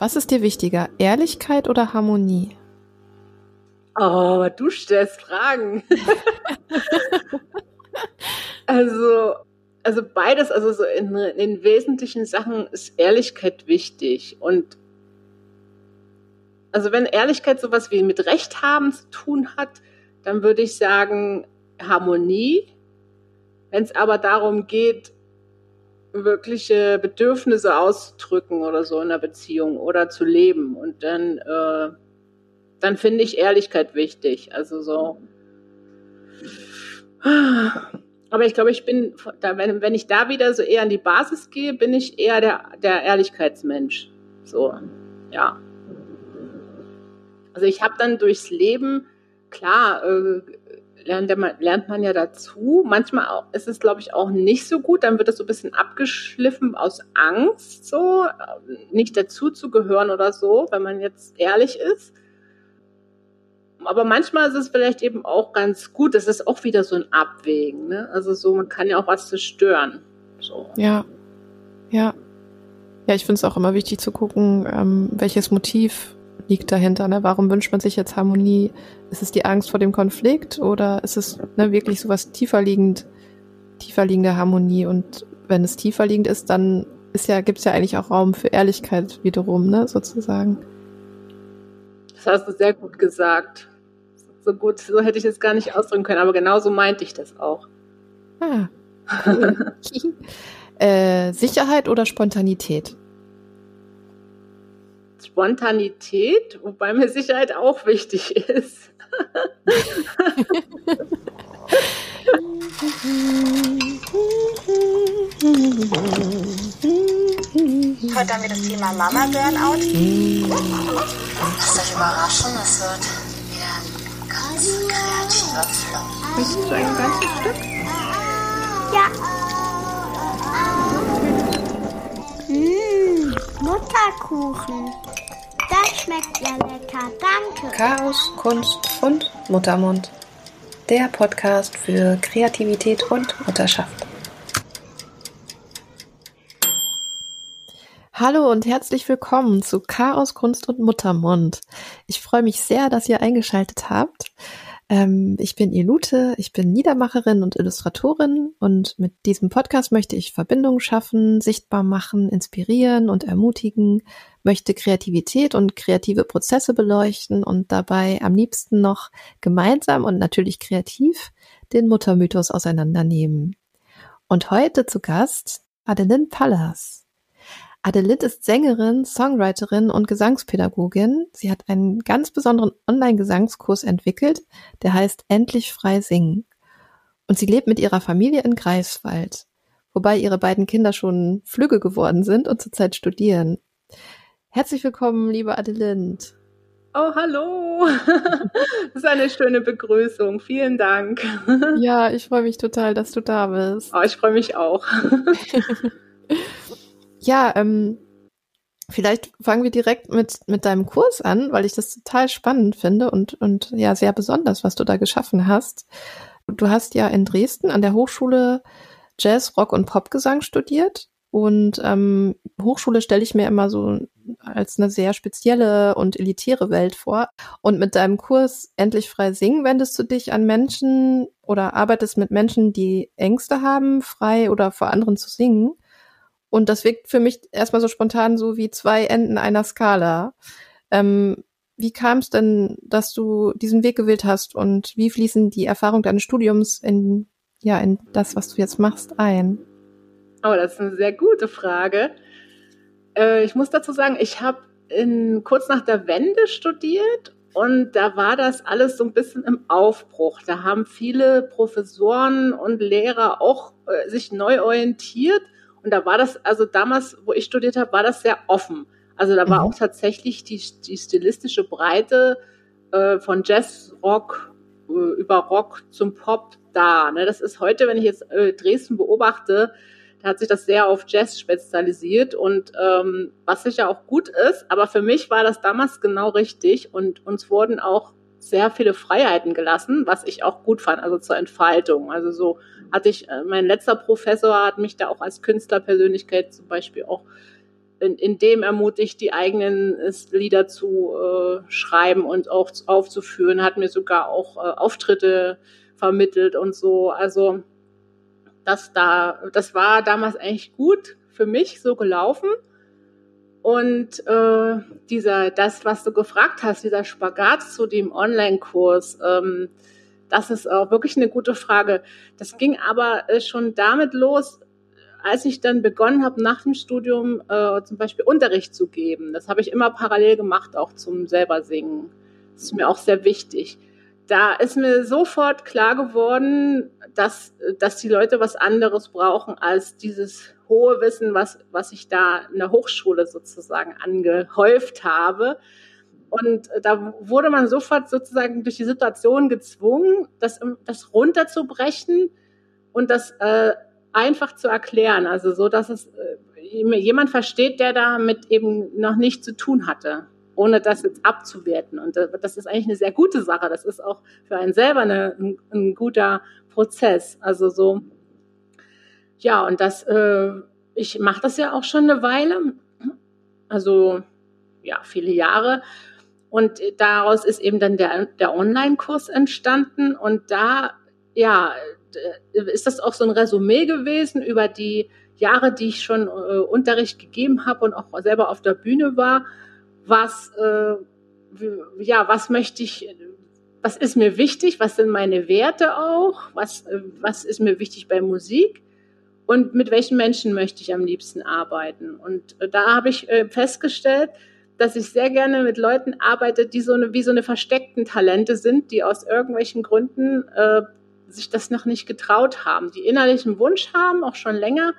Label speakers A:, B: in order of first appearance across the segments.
A: Was ist dir wichtiger, Ehrlichkeit oder Harmonie?
B: Oh, du stellst Fragen. also, also beides, also so in, in wesentlichen Sachen ist Ehrlichkeit wichtig. Und also wenn Ehrlichkeit sowas wie mit Recht haben zu tun hat, dann würde ich sagen Harmonie. Wenn es aber darum geht, wirkliche Bedürfnisse auszudrücken oder so in einer Beziehung oder zu leben. Und dann, äh, dann finde ich Ehrlichkeit wichtig. Also so. Aber ich glaube, ich bin, wenn, wenn ich da wieder so eher an die Basis gehe, bin ich eher der, der Ehrlichkeitsmensch. So, ja. Also ich habe dann durchs Leben, klar, äh, lernt, man, lernt man ja dazu. Manchmal auch, ist es, glaube ich, auch nicht so gut. Dann wird es so ein bisschen abgeschliffen aus Angst, so nicht dazu zu gehören oder so, wenn man jetzt ehrlich ist. Aber manchmal ist es vielleicht eben auch ganz gut. Das ist auch wieder so ein Abwägen. Ne? Also so, man kann ja auch was zerstören. So.
A: Ja, ja. Ja, ich finde es auch immer wichtig zu gucken, ähm, welches Motiv liegt dahinter? Ne? Warum wünscht man sich jetzt Harmonie? Ist es die Angst vor dem Konflikt oder ist es ne, wirklich sowas tiefer liegend, tiefer liegende Harmonie? Und wenn es tiefer liegend ist, dann ist ja, gibt es ja eigentlich auch Raum für Ehrlichkeit wiederum, ne, sozusagen.
B: Das hast du sehr gut gesagt. So gut, so hätte ich es gar nicht ausdrücken können, aber genau so meinte ich das auch.
A: Ah. Cool. äh, Sicherheit oder Spontanität?
B: Spontanität, wobei mir Sicherheit auch wichtig ist.
C: Heute haben wir das Thema Mama Burnout. Lasst euch überraschen, es wird wieder ein ganz kreativer Flow.
A: Möchtest du ein ganzes Stück?
C: Ja. Mmh, Mutterkuchen. Das schmeckt ja lecker, danke.
A: Chaos, Kunst und Muttermund. Der Podcast für Kreativität und Mutterschaft. Hallo und herzlich willkommen zu Chaos, Kunst und Muttermund. Ich freue mich sehr, dass ihr eingeschaltet habt. Ähm, ich bin Elute, ich bin Niedermacherin und Illustratorin und mit diesem Podcast möchte ich Verbindungen schaffen, sichtbar machen, inspirieren und ermutigen, möchte Kreativität und kreative Prozesse beleuchten und dabei am liebsten noch gemeinsam und natürlich kreativ den Muttermythos auseinandernehmen. Und heute zu Gast Adeline Pallas. Adeline ist Sängerin, Songwriterin und Gesangspädagogin. Sie hat einen ganz besonderen Online-Gesangskurs entwickelt, der heißt Endlich frei singen. Und sie lebt mit ihrer Familie in Greifswald, wobei ihre beiden Kinder schon Flügge geworden sind und zurzeit studieren. Herzlich willkommen, liebe Adelind.
B: Oh, hallo. Das ist eine schöne Begrüßung. Vielen Dank.
A: Ja, ich freue mich total, dass du da bist.
B: Oh, ich freue mich auch.
A: Ja, ähm, vielleicht fangen wir direkt mit, mit deinem Kurs an, weil ich das total spannend finde und, und ja, sehr besonders, was du da geschaffen hast. Du hast ja in Dresden an der Hochschule Jazz, Rock und Popgesang studiert. Und ähm, Hochschule stelle ich mir immer so als eine sehr spezielle und elitäre Welt vor. Und mit deinem Kurs Endlich frei singen wendest du dich an Menschen oder arbeitest mit Menschen, die Ängste haben, frei oder vor anderen zu singen. Und das wirkt für mich erstmal so spontan so wie zwei Enden einer Skala. Ähm, wie kam es denn, dass du diesen Weg gewählt hast und wie fließen die Erfahrungen deines Studiums in, ja, in das, was du jetzt machst, ein?
B: Oh, das ist eine sehr gute Frage. Äh, ich muss dazu sagen, ich habe kurz nach der Wende studiert und da war das alles so ein bisschen im Aufbruch. Da haben viele Professoren und Lehrer auch äh, sich neu orientiert und da war das, also damals, wo ich studiert habe, war das sehr offen. Also da war mhm. auch tatsächlich die, die stilistische Breite äh, von Jazz, Rock, äh, über Rock zum Pop da. Ne? Das ist heute, wenn ich jetzt äh, Dresden beobachte, da hat sich das sehr auf Jazz spezialisiert und ähm, was sicher auch gut ist, aber für mich war das damals genau richtig und uns wurden auch sehr viele Freiheiten gelassen, was ich auch gut fand, also zur Entfaltung. Also so hatte ich, äh, mein letzter Professor hat mich da auch als Künstlerpersönlichkeit zum Beispiel auch in, in dem ermutigt, die eigenen Lieder zu äh, schreiben und auch aufzuführen, hat mir sogar auch äh, Auftritte vermittelt und so. Also das da, das war damals eigentlich gut für mich so gelaufen. Und äh, dieser, das, was du gefragt hast, dieser Spagat zu dem Online-Kurs, ähm, das ist auch wirklich eine gute Frage. Das ging aber äh, schon damit los, als ich dann begonnen habe, nach dem Studium äh, zum Beispiel Unterricht zu geben. Das habe ich immer parallel gemacht, auch zum selber singen. Das ist mir auch sehr wichtig. Da ist mir sofort klar geworden, dass, dass die Leute was anderes brauchen als dieses hohe Wissen, was, was ich da in der Hochschule sozusagen angehäuft habe. Und da wurde man sofort sozusagen durch die Situation gezwungen, das, das runterzubrechen und das äh, einfach zu erklären. Also so, dass es äh, jemand versteht, der damit eben noch nichts zu tun hatte, ohne das jetzt abzuwerten. Und äh, das ist eigentlich eine sehr gute Sache. Das ist auch für einen selber eine, ein, ein guter Prozess. Also so, ja, und das, äh, ich mache das ja auch schon eine Weile. Also ja, viele Jahre. Und daraus ist eben dann der, der Online-Kurs entstanden. Und da, ja, ist das auch so ein Resümee gewesen über die Jahre, die ich schon äh, Unterricht gegeben habe und auch selber auf der Bühne war. Was, äh, ja, was möchte ich, was ist mir wichtig? Was sind meine Werte auch? Was, äh, was ist mir wichtig bei Musik? Und mit welchen Menschen möchte ich am liebsten arbeiten? Und äh, da habe ich äh, festgestellt, dass ich sehr gerne mit Leuten arbeite, die so eine, wie so eine versteckten Talente sind, die aus irgendwelchen Gründen äh, sich das noch nicht getraut haben, die innerlichen Wunsch haben, auch schon länger,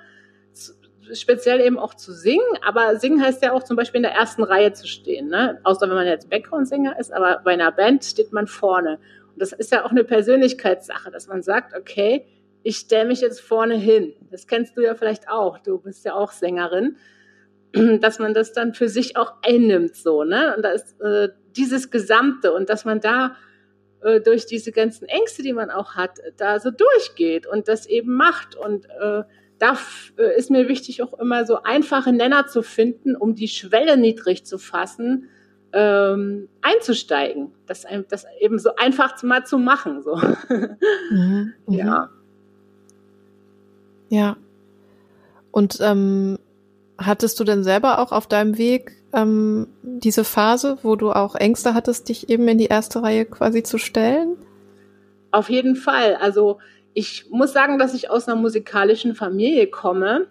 B: speziell eben auch zu singen. Aber singen heißt ja auch zum Beispiel in der ersten Reihe zu stehen, ne? außer wenn man jetzt Background-Sänger ist, aber bei einer Band steht man vorne. Und das ist ja auch eine Persönlichkeitssache, dass man sagt, okay, ich stelle mich jetzt vorne hin. Das kennst du ja vielleicht auch. Du bist ja auch Sängerin dass man das dann für sich auch einnimmt, so, ne? Und da ist äh, dieses Gesamte und dass man da äh, durch diese ganzen Ängste, die man auch hat, da so durchgeht und das eben macht. Und äh, da äh, ist mir wichtig, auch immer so einfache Nenner zu finden, um die Schwelle niedrig zu fassen, ähm, einzusteigen. Das, das eben so einfach mal zu machen. So. Mhm,
A: mhm. ja. Ja. Und ähm, Hattest du denn selber auch auf deinem Weg ähm, diese Phase, wo du auch Ängste hattest, dich eben in die erste Reihe quasi zu stellen?
B: Auf jeden Fall. Also ich muss sagen, dass ich aus einer musikalischen Familie komme.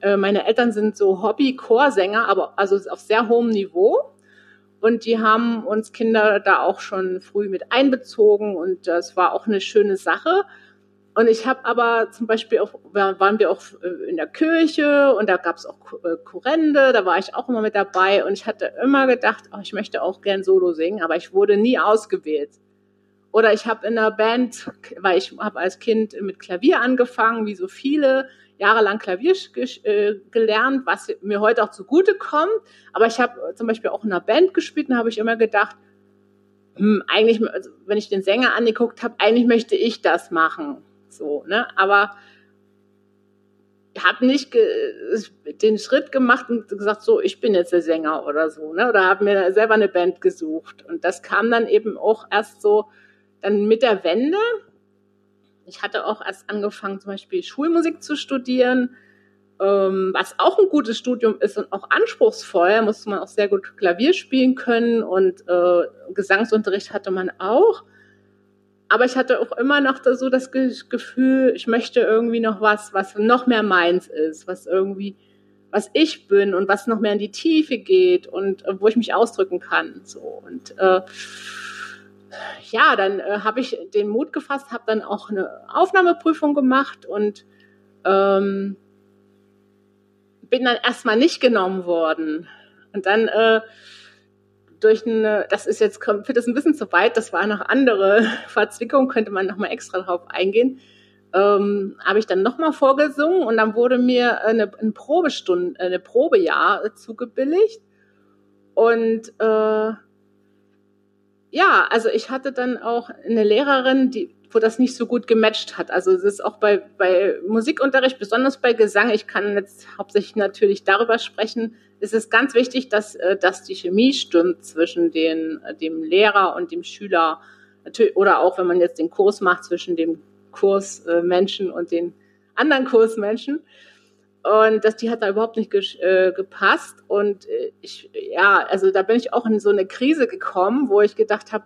B: Äh, meine Eltern sind so Hobby-Chorsänger, aber also auf sehr hohem Niveau. Und die haben uns Kinder da auch schon früh mit einbezogen und das war auch eine schöne Sache. Und ich habe aber zum Beispiel auch, waren wir auch äh, in der Kirche und da gab es auch äh, Kurrende, da war ich auch immer mit dabei und ich hatte immer gedacht, oh, ich möchte auch gern Solo singen, aber ich wurde nie ausgewählt. Oder ich habe in der Band, weil ich habe als Kind mit Klavier angefangen, wie so viele, jahrelang Klavier äh, gelernt, was mir heute auch zugute kommt. Aber ich habe zum Beispiel auch in einer Band gespielt und habe ich immer gedacht, hm, eigentlich, also wenn ich den Sänger angeguckt habe, eigentlich möchte ich das machen so, ne? Aber habe nicht den Schritt gemacht und gesagt, so, ich bin jetzt der Sänger oder so, ne? Oder habe mir selber eine Band gesucht. Und das kam dann eben auch erst so dann mit der Wende. Ich hatte auch erst angefangen, zum Beispiel Schulmusik zu studieren, ähm, was auch ein gutes Studium ist und auch anspruchsvoll. Da musste man auch sehr gut Klavier spielen können und äh, Gesangsunterricht hatte man auch. Aber ich hatte auch immer noch so das Gefühl, ich möchte irgendwie noch was, was noch mehr meins ist, was irgendwie, was ich bin und was noch mehr in die Tiefe geht und äh, wo ich mich ausdrücken kann. So und äh, ja, dann äh, habe ich den Mut gefasst, habe dann auch eine Aufnahmeprüfung gemacht und ähm, bin dann erstmal nicht genommen worden. Und dann äh, durch eine, das ist jetzt, kommt, führt das ein bisschen zu weit, das war noch andere Verzwickung, könnte man nochmal extra drauf eingehen, ähm, habe ich dann nochmal vorgesungen und dann wurde mir eine, eine Probestunde, eine Probejahr zugebilligt und äh, ja, also ich hatte dann auch eine Lehrerin, die wo das nicht so gut gematcht hat. Also es ist auch bei, bei Musikunterricht, besonders bei Gesang, ich kann jetzt hauptsächlich natürlich darüber sprechen, es ist ganz wichtig, dass, äh, dass die Chemie stimmt zwischen den, äh, dem Lehrer und dem Schüler. Oder auch, wenn man jetzt den Kurs macht, zwischen dem Kursmenschen und den anderen Kursmenschen. Und das, die hat da überhaupt nicht äh, gepasst. Und ich, ja, also da bin ich auch in so eine Krise gekommen, wo ich gedacht habe,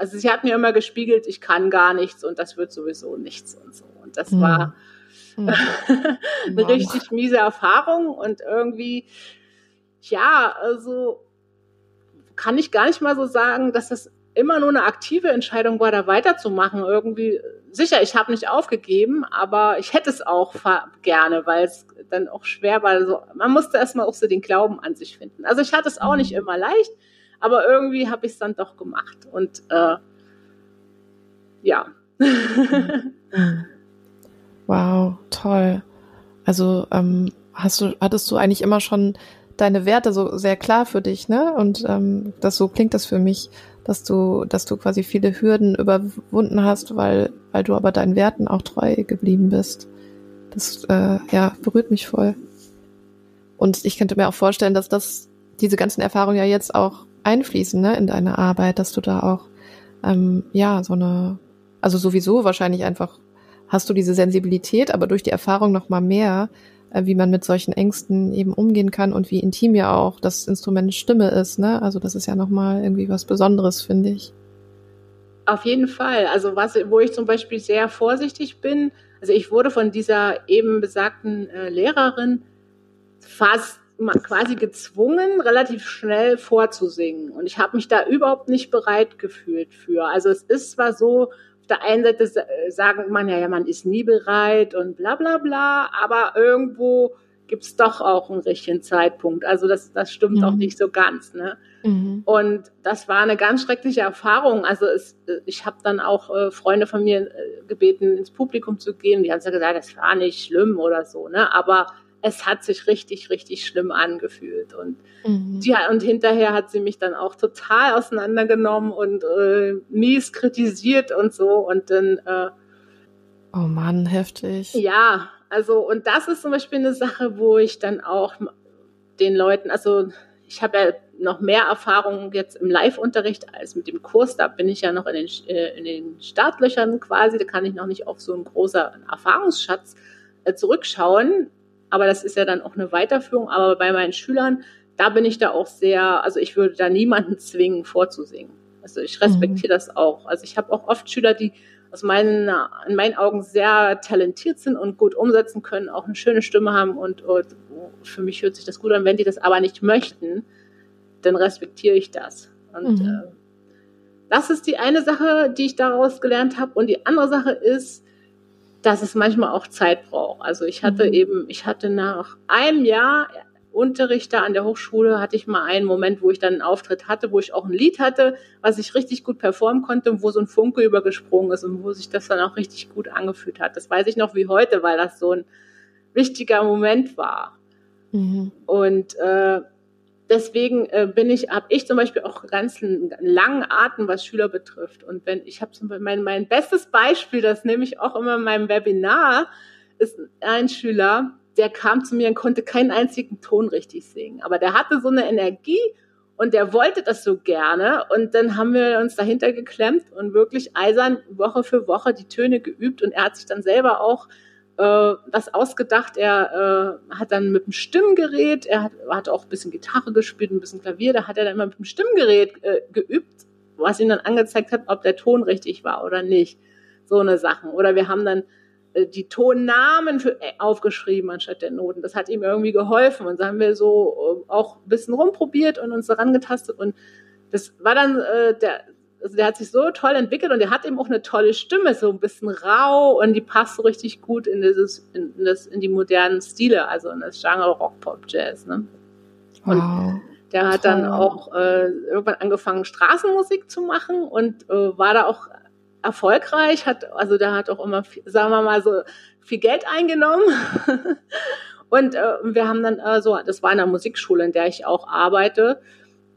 B: also sie hat mir immer gespiegelt, ich kann gar nichts und das wird sowieso nichts und so. Und das mhm. war mhm. eine richtig miese Erfahrung und irgendwie, ja, also kann ich gar nicht mal so sagen, dass das immer nur eine aktive Entscheidung war, da weiterzumachen. Irgendwie, sicher, ich habe nicht aufgegeben, aber ich hätte es auch gerne, weil es dann auch schwer war. Also, man musste erstmal auch so den Glauben an sich finden. Also ich hatte es auch nicht mhm. immer leicht, aber irgendwie habe ich es dann doch gemacht. Und äh, ja.
A: wow, toll. Also ähm, hast du, hattest du eigentlich immer schon deine Werte so sehr klar für dich, ne? Und ähm, das so klingt das für mich, dass du, dass du quasi viele Hürden überwunden hast, weil, weil du aber deinen Werten auch treu geblieben bist. Das äh, ja berührt mich voll. Und ich könnte mir auch vorstellen, dass das diese ganzen Erfahrungen ja jetzt auch einfließen ne, in deine Arbeit, dass du da auch ähm, ja so eine, also sowieso wahrscheinlich einfach hast du diese Sensibilität, aber durch die Erfahrung noch mal mehr, äh, wie man mit solchen Ängsten eben umgehen kann und wie intim ja auch das Instrument Stimme ist. Ne? Also das ist ja noch mal irgendwie was Besonderes, finde ich.
B: Auf jeden Fall. Also was, wo ich zum Beispiel sehr vorsichtig bin. Also ich wurde von dieser eben besagten äh, Lehrerin fast quasi gezwungen, relativ schnell vorzusingen. Und ich habe mich da überhaupt nicht bereit gefühlt für. Also es ist zwar so, auf der einen Seite sagen man ja, ja, man ist nie bereit und bla bla bla, aber irgendwo gibt es doch auch einen richtigen Zeitpunkt. Also das, das stimmt mhm. auch nicht so ganz. Ne? Mhm. Und das war eine ganz schreckliche Erfahrung. Also es, ich habe dann auch äh, Freunde von mir äh, gebeten, ins Publikum zu gehen. Die haben ja gesagt, das war nicht schlimm oder so. Ne? Aber es hat sich richtig, richtig schlimm angefühlt. Und, mhm. die, und hinterher hat sie mich dann auch total auseinandergenommen und äh, mies kritisiert und so. Und dann. Äh,
A: oh Mann, heftig.
B: Ja, also, und das ist zum Beispiel eine Sache, wo ich dann auch den Leuten, also ich habe ja noch mehr Erfahrung jetzt im Live-Unterricht als mit dem Kurs. Da bin ich ja noch in den, äh, in den Startlöchern quasi. Da kann ich noch nicht auf so einen großen Erfahrungsschatz äh, zurückschauen aber das ist ja dann auch eine Weiterführung. Aber bei meinen Schülern, da bin ich da auch sehr, also ich würde da niemanden zwingen, vorzusingen. Also ich respektiere mhm. das auch. Also ich habe auch oft Schüler, die aus meinen, in meinen Augen sehr talentiert sind und gut umsetzen können, auch eine schöne Stimme haben und, und für mich hört sich das gut an. Wenn die das aber nicht möchten, dann respektiere ich das. Und mhm. äh, das ist die eine Sache, die ich daraus gelernt habe. Und die andere Sache ist, dass es manchmal auch Zeit braucht. Also ich hatte mhm. eben, ich hatte nach einem Jahr Unterricht da an der Hochschule, hatte ich mal einen Moment, wo ich dann einen Auftritt hatte, wo ich auch ein Lied hatte, was ich richtig gut performen konnte und wo so ein Funke übergesprungen ist und wo sich das dann auch richtig gut angefühlt hat. Das weiß ich noch wie heute, weil das so ein wichtiger Moment war. Mhm. Und äh, deswegen äh, bin ich, habe ich zum Beispiel auch ganz langen Atem, was Schüler betrifft. Und wenn ich habe zum Beispiel mein, mein bestes Beispiel, das nehme ich auch immer in meinem Webinar, ist ein Schüler, der kam zu mir und konnte keinen einzigen Ton richtig singen. Aber der hatte so eine Energie und der wollte das so gerne. Und dann haben wir uns dahinter geklemmt und wirklich eisern Woche für Woche die Töne geübt. Und er hat sich dann selber auch äh, das ausgedacht. Er äh, hat dann mit dem Stimmgerät, er hat, hat auch ein bisschen Gitarre gespielt, ein bisschen Klavier, da hat er dann immer mit dem Stimmgerät äh, geübt, was ihm dann angezeigt hat, ob der Ton richtig war oder nicht. So eine Sachen. Oder wir haben dann äh, die Tonnamen für, äh, aufgeschrieben anstatt der Noten. Das hat ihm irgendwie geholfen. Und so haben wir so äh, auch ein bisschen rumprobiert und uns daran getastet. Und das war dann äh, der, also der hat sich so toll entwickelt und der hat eben auch eine tolle Stimme, so ein bisschen rau und die passt so richtig gut in dieses, in, in das, in die modernen Stile, also in das Genre Rock, Pop, Jazz, ne? Und wow. der hat toll. dann auch äh, irgendwann angefangen, Straßenmusik zu machen und äh, war da auch erfolgreich, hat, also der hat auch immer, sagen wir mal so, viel Geld eingenommen. und äh, wir haben dann äh, so, das war in der Musikschule, in der ich auch arbeite,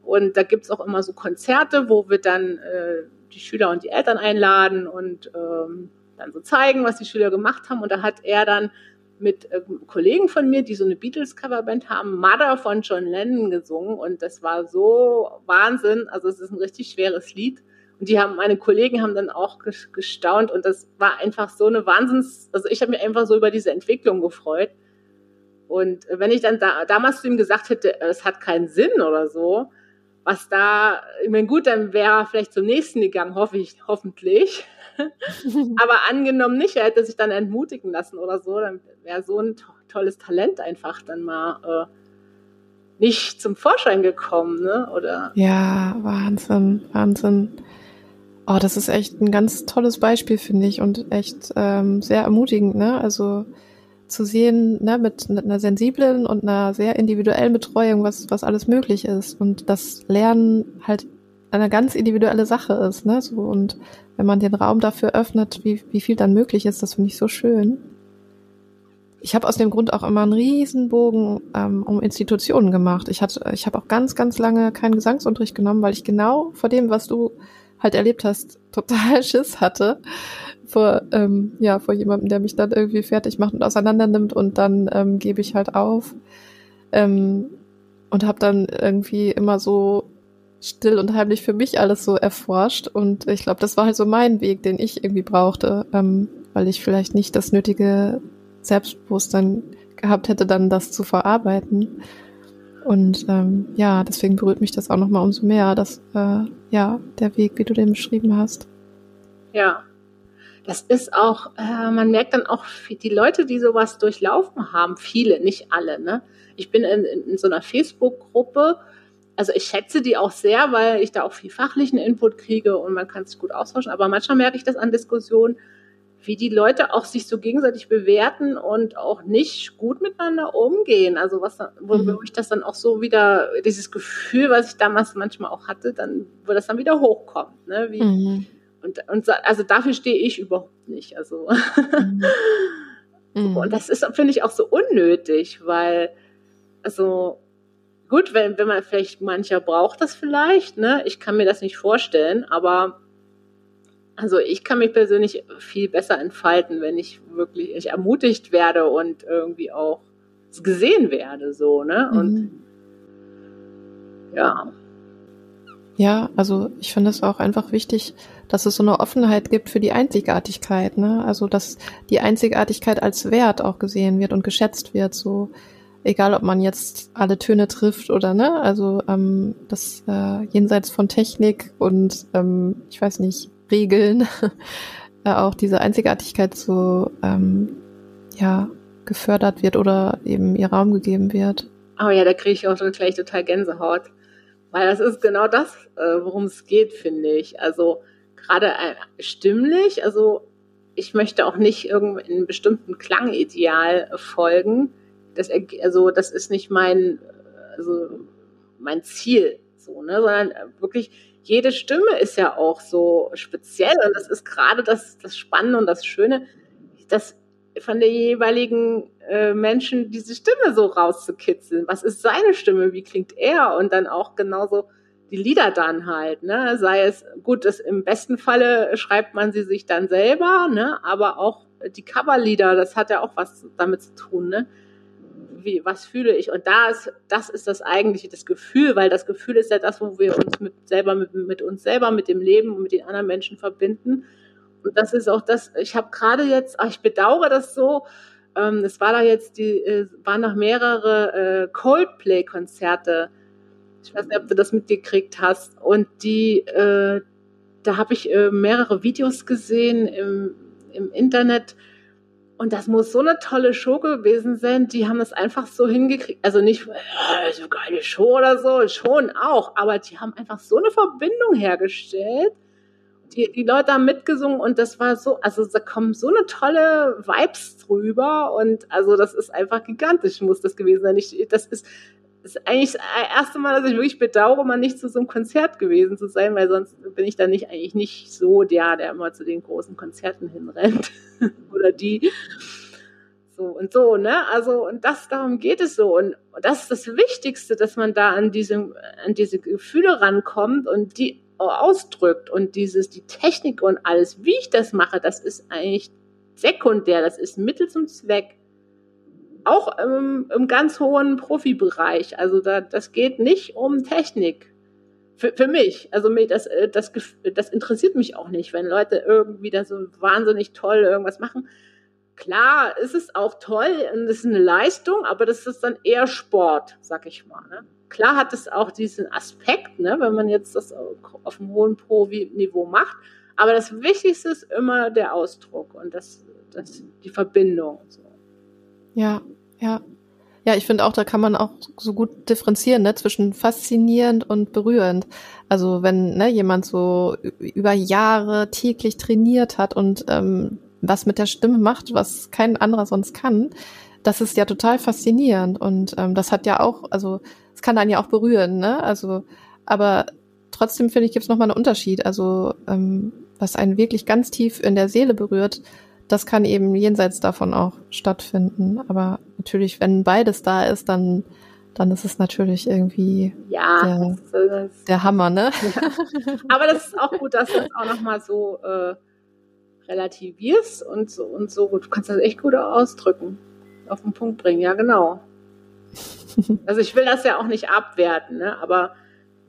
B: und da gibt's auch immer so Konzerte, wo wir dann äh, die Schüler und die Eltern einladen und ähm, dann so zeigen, was die Schüler gemacht haben. Und da hat er dann mit äh, Kollegen von mir, die so eine Beatles-Coverband haben, Mother von John Lennon gesungen. Und das war so Wahnsinn. Also es ist ein richtig schweres Lied. Und die haben, meine Kollegen haben dann auch gestaunt. Und das war einfach so eine Wahnsinns, also ich habe mich einfach so über diese Entwicklung gefreut. Und wenn ich dann da, damals zu ihm gesagt hätte, es hat keinen Sinn oder so, was da, ich meine, gut, dann wäre er vielleicht zum nächsten gegangen, hoffe ich, hoffentlich. Aber angenommen nicht, er hätte sich dann entmutigen lassen oder so, dann wäre so ein to tolles Talent einfach dann mal äh, nicht zum Vorschein gekommen, ne? Oder?
A: Ja, Wahnsinn, Wahnsinn. Oh, das ist echt ein ganz tolles Beispiel, finde ich, und echt ähm, sehr ermutigend, ne? Also zu sehen, ne, mit einer sensiblen und einer sehr individuellen Betreuung, was, was alles möglich ist. Und das Lernen halt eine ganz individuelle Sache ist, ne? So, und wenn man den Raum dafür öffnet, wie, wie viel dann möglich ist, das finde ich so schön. Ich habe aus dem Grund auch immer einen Riesenbogen ähm, um Institutionen gemacht. Ich hatte, ich habe auch ganz, ganz lange keinen Gesangsunterricht genommen, weil ich genau vor dem, was du halt erlebt hast, total Schiss hatte vor, ähm, ja, vor jemandem, der mich dann irgendwie fertig macht und auseinander nimmt und dann ähm, gebe ich halt auf. Ähm, und habe dann irgendwie immer so still und heimlich für mich alles so erforscht. Und ich glaube, das war halt so mein Weg, den ich irgendwie brauchte, ähm, weil ich vielleicht nicht das nötige Selbstbewusstsein gehabt hätte, dann das zu verarbeiten. Und ähm, ja, deswegen berührt mich das auch nochmal umso mehr, dass äh, ja der Weg, wie du den beschrieben hast.
B: Ja, das ist auch, äh, man merkt dann auch, die Leute, die sowas durchlaufen haben, viele, nicht alle. Ne? Ich bin in, in, so einer Facebook-Gruppe, also ich schätze die auch sehr, weil ich da auch viel fachlichen Input kriege und man kann sich gut austauschen. Aber manchmal merke ich das an Diskussionen, wie die Leute auch sich so gegenseitig bewerten und auch nicht gut miteinander umgehen. Also was, wo, mhm. ich das dann auch so wieder, dieses Gefühl, was ich damals manchmal auch hatte, dann, wo das dann wieder hochkommt, ne? Wie, mhm. Und, und also dafür stehe ich überhaupt nicht. Also mhm. und das ist, finde ich, auch so unnötig, weil, also gut, wenn, wenn man vielleicht mancher braucht das vielleicht, ne? Ich kann mir das nicht vorstellen, aber also ich kann mich persönlich viel besser entfalten, wenn ich wirklich ich ermutigt werde und irgendwie auch gesehen werde, so, ne? Und mhm. ja.
A: Ja, also ich finde es auch einfach wichtig, dass es so eine Offenheit gibt für die Einzigartigkeit, ne? Also dass die Einzigartigkeit als Wert auch gesehen wird und geschätzt wird, so egal ob man jetzt alle Töne trifft oder ne, also ähm, das äh, jenseits von Technik und ähm, ich weiß nicht, Regeln, äh, auch diese Einzigartigkeit so ähm, ja gefördert wird oder eben ihr Raum gegeben wird.
B: Oh ja, da kriege ich auch gleich total Gänsehaut. Weil das ist genau das, äh, worum es geht, finde ich. Also gerade äh, stimmlich, also ich möchte auch nicht irgendeinem bestimmten Klangideal folgen. Das, also das ist nicht mein, also mein Ziel, so, ne, sondern wirklich jede Stimme ist ja auch so speziell und das ist gerade das, das Spannende und das Schöne, dass von der jeweiligen äh, Menschen diese Stimme so rauszukitzeln. Was ist seine Stimme? Wie klingt er? Und dann auch genauso die Lieder dann halt, ne? Sei es gut, das im besten Falle schreibt man sie sich dann selber, ne? Aber auch die Coverlieder, das hat ja auch was damit zu tun, ne? Wie, was fühle ich? Und da ist, das ist das eigentliche, das Gefühl, weil das Gefühl ist ja das, wo wir uns mit selber, mit, mit uns selber, mit dem Leben und mit den anderen Menschen verbinden. Und das ist auch das, ich habe gerade jetzt, ich bedauere das so, ähm, es war da jetzt die, äh, waren noch mehrere äh, Coldplay-Konzerte. Ich weiß nicht, ob du das mitgekriegt hast. Und die, äh, da habe ich äh, mehrere Videos gesehen im, im Internet. Und das muss so eine tolle Show gewesen sein. Die haben das einfach so hingekriegt. Also nicht äh, so geile Show oder so, schon auch. Aber die haben einfach so eine Verbindung hergestellt die, die Leute haben mitgesungen und das war so, also da kommen so eine tolle Vibes drüber und also das ist einfach gigantisch, muss das gewesen sein. Ich, das ist, ist eigentlich das erste Mal, dass ich wirklich bedauere, mal nicht zu so einem Konzert gewesen zu sein, weil sonst bin ich dann nicht eigentlich nicht so der, der immer zu den großen Konzerten hinrennt oder die. So und so, ne? Also, und das, darum geht es so. Und, das ist das Wichtigste, dass man da an diese, an diese Gefühle rankommt und die ausdrückt und dieses, die Technik und alles, wie ich das mache, das ist eigentlich sekundär, das ist Mittel zum Zweck. Auch im, im ganz hohen Profibereich. Also da, das geht nicht um Technik. Für, für mich. Also mir das, äh, das, das interessiert mich auch nicht, wenn Leute irgendwie da so wahnsinnig toll irgendwas machen. Klar, ist es auch toll und es ist eine Leistung, aber das ist dann eher Sport, sag ich mal. Ne? Klar hat es auch diesen Aspekt, ne, wenn man jetzt das auf einem hohen Pro-Niveau macht. Aber das Wichtigste ist immer der Ausdruck und das, das die Verbindung. So.
A: Ja, ja. Ja, ich finde auch, da kann man auch so gut differenzieren, ne, zwischen faszinierend und berührend. Also wenn ne, jemand so über Jahre täglich trainiert hat und ähm, was mit der Stimme macht, was kein anderer sonst kann, das ist ja total faszinierend. Und ähm, das hat ja auch, also es kann einen ja auch berühren, ne? Also, aber trotzdem finde ich, gibt es nochmal einen Unterschied. Also, ähm, was einen wirklich ganz tief in der Seele berührt, das kann eben jenseits davon auch stattfinden. Aber natürlich, wenn beides da ist, dann, dann ist es natürlich irgendwie
B: ja,
A: der, das, der Hammer, ne?
B: Ja. Aber das ist auch gut, dass du es auch nochmal so äh, relativierst und so und so. Du kannst das echt gut ausdrücken, auf den Punkt bringen. Ja, genau. Also ich will das ja auch nicht abwerten, ne? aber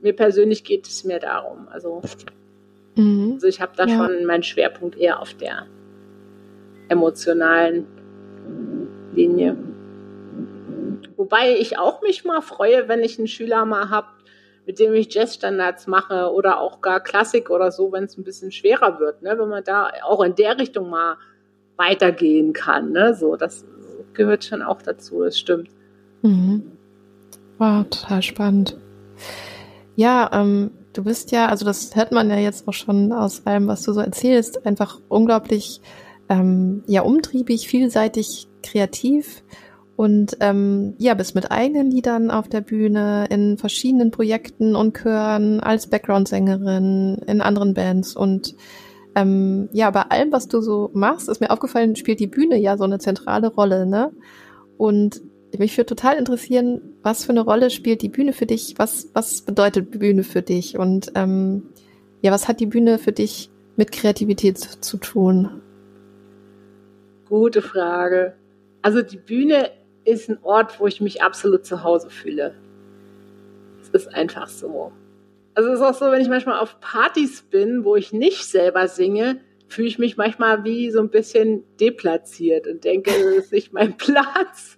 B: mir persönlich geht es mir darum. Also, mhm. also ich habe da ja. schon meinen Schwerpunkt eher auf der emotionalen Linie. Wobei ich auch mich mal freue, wenn ich einen Schüler mal habe, mit dem ich Jazzstandards mache oder auch gar Klassik oder so, wenn es ein bisschen schwerer wird, ne? wenn man da auch in der Richtung mal weitergehen kann. Ne? So, das gehört schon auch dazu, das stimmt.
A: Mhm. Wow, total spannend. Ja, ähm, du bist ja, also das hört man ja jetzt auch schon aus allem, was du so erzählst, einfach unglaublich ähm, ja umtriebig, vielseitig, kreativ und ähm, ja, bist mit eigenen Liedern auf der Bühne, in verschiedenen Projekten und Chören, als Background-Sängerin, in anderen Bands und ähm, ja, bei allem, was du so machst, ist mir aufgefallen, spielt die Bühne ja so eine zentrale Rolle, ne? Und mich würde total interessieren, was für eine Rolle spielt die Bühne für dich? Was, was bedeutet Bühne für dich? Und ähm, ja, was hat die Bühne für dich mit Kreativität zu tun?
B: Gute Frage. Also die Bühne ist ein Ort, wo ich mich absolut zu Hause fühle. Es ist einfach so. Also es ist auch so, wenn ich manchmal auf Partys bin, wo ich nicht selber singe, fühle ich mich manchmal wie so ein bisschen deplatziert und denke, das ist nicht mein Platz.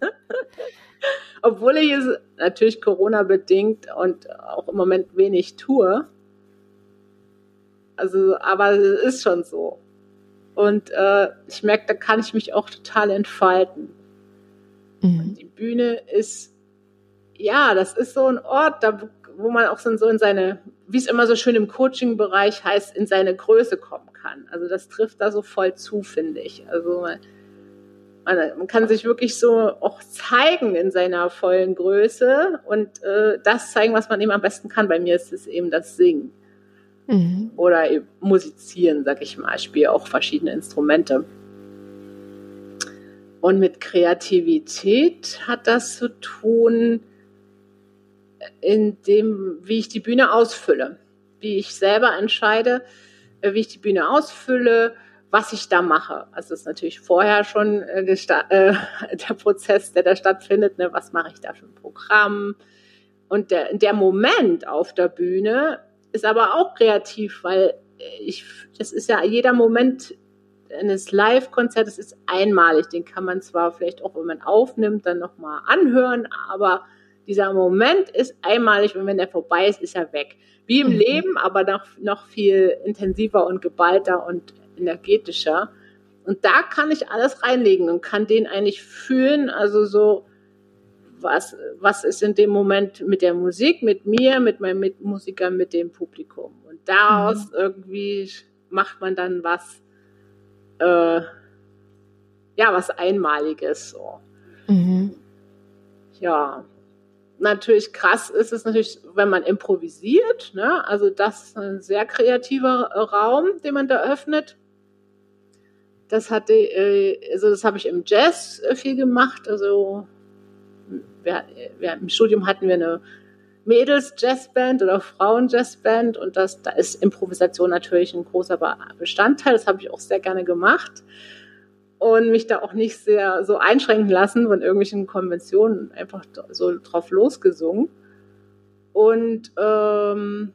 B: Obwohl ich es natürlich Corona bedingt und auch im Moment wenig tue. Also, aber es ist schon so. Und äh, ich merke, da kann ich mich auch total entfalten. Mhm. Die Bühne ist, ja, das ist so ein Ort, da, wo man auch so in seine, wie es immer so schön im Coaching-Bereich heißt, in seine Größe kommen kann. Also das trifft da so voll zu, finde ich. Also man, man, kann sich wirklich so auch zeigen in seiner vollen Größe und äh, das zeigen, was man eben am besten kann. Bei mir ist es eben das Singen. Mhm. Oder eben musizieren, sag ich mal. Ich spiele auch verschiedene Instrumente. Und mit Kreativität hat das zu tun, in dem, wie ich die Bühne ausfülle, wie ich selber entscheide, äh, wie ich die Bühne ausfülle, was ich da mache. Also das ist natürlich vorher schon äh, äh, der Prozess, der da stattfindet. Ne? Was mache ich da für ein Programm? Und der, der Moment auf der Bühne ist aber auch kreativ, weil ich, das ist ja jeder Moment eines Live-Konzertes ist einmalig. Den kann man zwar vielleicht auch, wenn man aufnimmt, dann nochmal anhören, aber dieser Moment ist einmalig und wenn der vorbei ist, ist er weg. Wie im mhm. Leben, aber noch, noch viel intensiver und geballter und energetischer. Und da kann ich alles reinlegen und kann den eigentlich fühlen, also so, was, was ist in dem Moment mit der Musik, mit mir, mit meinen Mitmusikern, mit dem Publikum. Und daraus mhm. irgendwie macht man dann was, äh, ja, was Einmaliges, so. Mhm. Ja, natürlich krass ist es natürlich, wenn man improvisiert. Ne? Also das ist ein sehr kreativer Raum, den man da öffnet. Das hatte, äh, also das habe ich im Jazz äh, viel gemacht. Also wir, wir, im Studium hatten wir eine Mädels-Jazzband oder Frauen-Jazzband und das, da ist Improvisation natürlich ein großer Bestandteil. Das habe ich auch sehr gerne gemacht und mich da auch nicht sehr so einschränken lassen von irgendwelchen Konventionen, einfach so drauf losgesungen. Und ähm,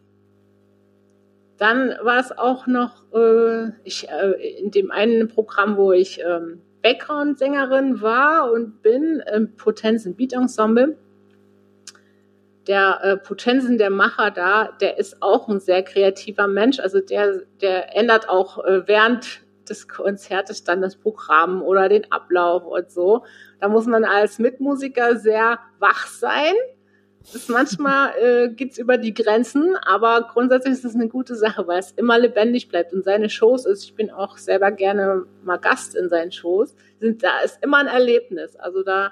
B: dann war es auch noch äh, ich, äh, in dem einen Programm, wo ich ähm, Background-Sängerin war und bin im Potenzen Beat Ensemble der äh, Potenzen, der Macher da, der ist auch ein sehr kreativer Mensch. Also der, der ändert auch äh, während des Konzertes dann das Programm oder den Ablauf und so. Da muss man als Mitmusiker sehr wach sein. Das manchmal äh, geht's über die Grenzen, aber grundsätzlich ist es eine gute Sache, weil es immer lebendig bleibt und seine Shows ist. Ich bin auch selber gerne mal Gast in seinen Shows. Sind da ist immer ein Erlebnis. Also da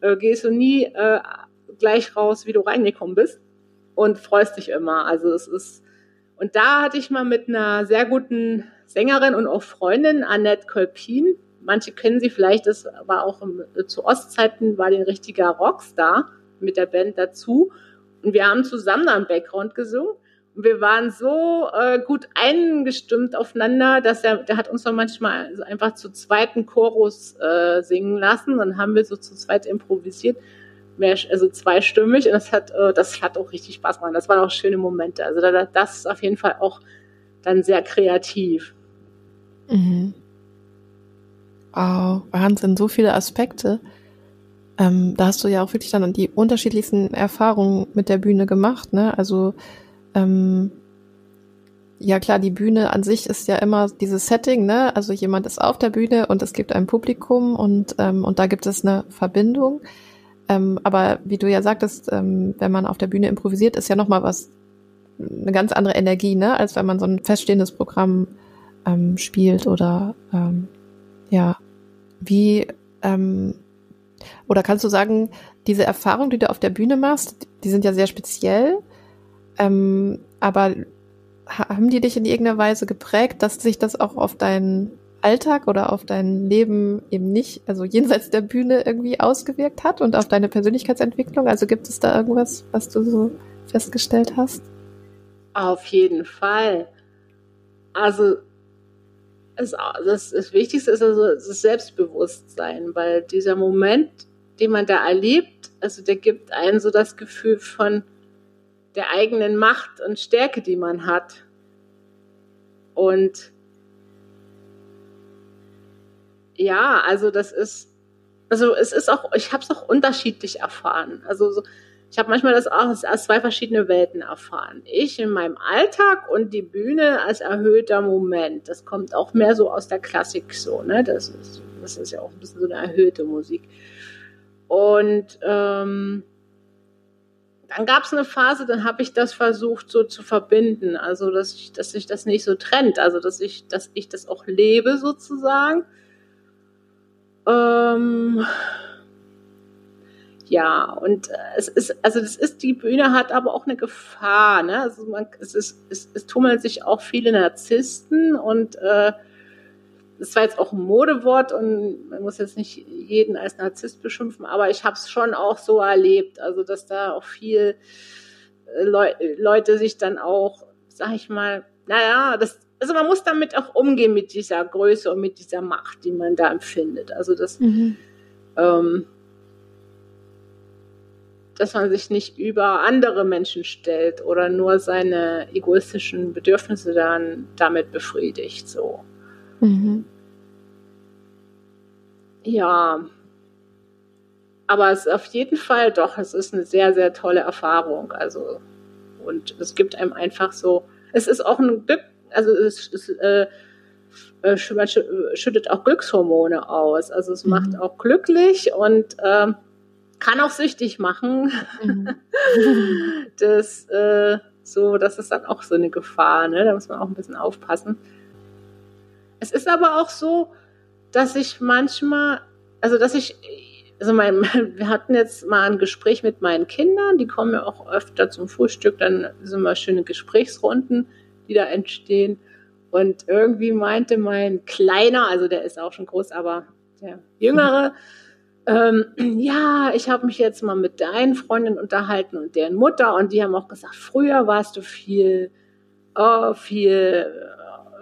B: äh, gehst du nie äh, gleich raus, wie du reingekommen bist und freust dich immer. Also es ist, und da hatte ich mal mit einer sehr guten Sängerin und auch Freundin, Annette Kolpin, manche kennen sie vielleicht, das war auch im, zu Ostzeiten, war die ein richtiger Rockstar mit der Band dazu. Und wir haben zusammen am Background gesungen. Und wir waren so äh, gut eingestimmt aufeinander, dass er, der hat uns dann manchmal einfach zu zweiten Chorus äh, singen lassen. Dann haben wir so zu zweit improvisiert mehr, also zweistimmig und das hat, äh, das hat auch richtig Spaß gemacht. Das waren auch schöne Momente. Also das ist auf jeden Fall auch dann sehr kreativ.
A: Mhm. Wow, Wahnsinn, so viele Aspekte. Ähm, da hast du ja auch wirklich dann die unterschiedlichsten Erfahrungen mit der Bühne gemacht, ne? Also ähm, ja klar, die Bühne an sich ist ja immer dieses Setting, ne? Also jemand ist auf der Bühne und es gibt ein Publikum und ähm, und da gibt es eine Verbindung. Ähm, aber wie du ja sagtest, ähm, wenn man auf der Bühne improvisiert, ist ja nochmal was, eine ganz andere Energie, ne, als wenn man so ein feststehendes Programm ähm, spielt oder ähm, ja, wie ähm, oder kannst du sagen, diese Erfahrungen, die du auf der Bühne machst, die sind ja sehr speziell, ähm, aber haben die dich in irgendeiner Weise geprägt, dass sich das auch auf deinen Alltag oder auf dein Leben eben nicht, also jenseits der Bühne irgendwie ausgewirkt hat und auf deine Persönlichkeitsentwicklung? Also gibt es da irgendwas, was du so festgestellt hast?
B: Auf jeden Fall. Also es, das, das Wichtigste ist also das Selbstbewusstsein, weil dieser Moment, den man da erlebt, also der gibt einen so das Gefühl von der eigenen Macht und Stärke, die man hat. Und ja, also das ist, also es ist auch, ich habe es auch unterschiedlich erfahren. Also so, ich habe manchmal das auch als zwei verschiedene Welten erfahren. Ich in meinem Alltag und die Bühne als erhöhter Moment. Das kommt auch mehr so aus der Klassik so, ne? Das ist, das ist ja auch ein bisschen so eine erhöhte Musik. Und ähm, dann gab es eine Phase, dann habe ich das versucht so zu verbinden, also dass ich, dass sich das nicht so trennt, also dass ich, dass ich das auch lebe sozusagen ähm, ja, und äh, es ist, also das ist, die Bühne hat aber auch eine Gefahr, ne? Also man, es ist, es, es tummeln sich auch viele Narzissten und äh, das war jetzt auch ein Modewort und man muss jetzt nicht jeden als Narzisst beschimpfen, aber ich habe es schon auch so erlebt, also dass da auch viel äh, Leu Leute sich dann auch, sag ich mal, naja, das also man muss damit auch umgehen mit dieser Größe und mit dieser Macht, die man da empfindet. Also das, mhm. ähm, dass man sich nicht über andere Menschen stellt oder nur seine egoistischen Bedürfnisse dann damit befriedigt. So. Mhm. Ja. Aber es ist auf jeden Fall doch, es ist eine sehr, sehr tolle Erfahrung. Also, und es gibt einem einfach so, es ist auch ein Glück, also es, es äh, äh schüttet auch Glückshormone aus. Also es mhm. macht auch glücklich und äh, kann auch süchtig machen. Mhm. das, äh, so, das ist dann auch so eine Gefahr, ne? Da muss man auch ein bisschen aufpassen. Es ist aber auch so, dass ich manchmal, also dass ich, also mein, wir hatten jetzt mal ein Gespräch mit meinen Kindern, die kommen ja auch öfter zum Frühstück, dann sind mal schöne Gesprächsrunden die da entstehen. Und irgendwie meinte mein Kleiner, also der ist auch schon groß, aber der Jüngere, ähm, ja, ich habe mich jetzt mal mit deinen Freundinnen unterhalten und deren Mutter und die haben auch gesagt, früher warst du viel, oh, viel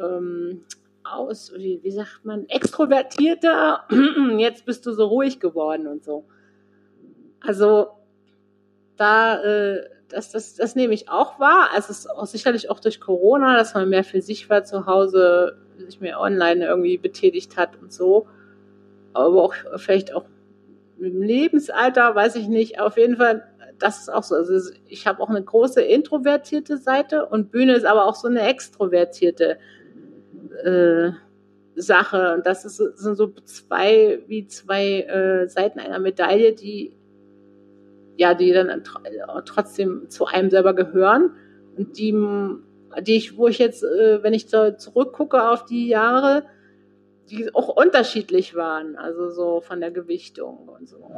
B: ähm, aus, wie, wie sagt man, extrovertierter, jetzt bist du so ruhig geworden und so. Also da, äh, das, das, das nehme ich auch wahr. Also es ist auch sicherlich auch durch Corona, dass man mehr für sich war zu Hause, sich mehr online irgendwie betätigt hat und so. Aber auch vielleicht auch im Lebensalter, weiß ich nicht. Auf jeden Fall, das ist auch so. Also ich habe auch eine große introvertierte Seite und Bühne ist aber auch so eine extrovertierte äh, Sache. Und das ist, sind so zwei, wie zwei äh, Seiten einer Medaille, die ja, die dann trotzdem zu einem selber gehören und die, die ich, wo ich jetzt, äh, wenn ich zurückgucke auf die Jahre, die auch unterschiedlich waren, also so von der Gewichtung und so.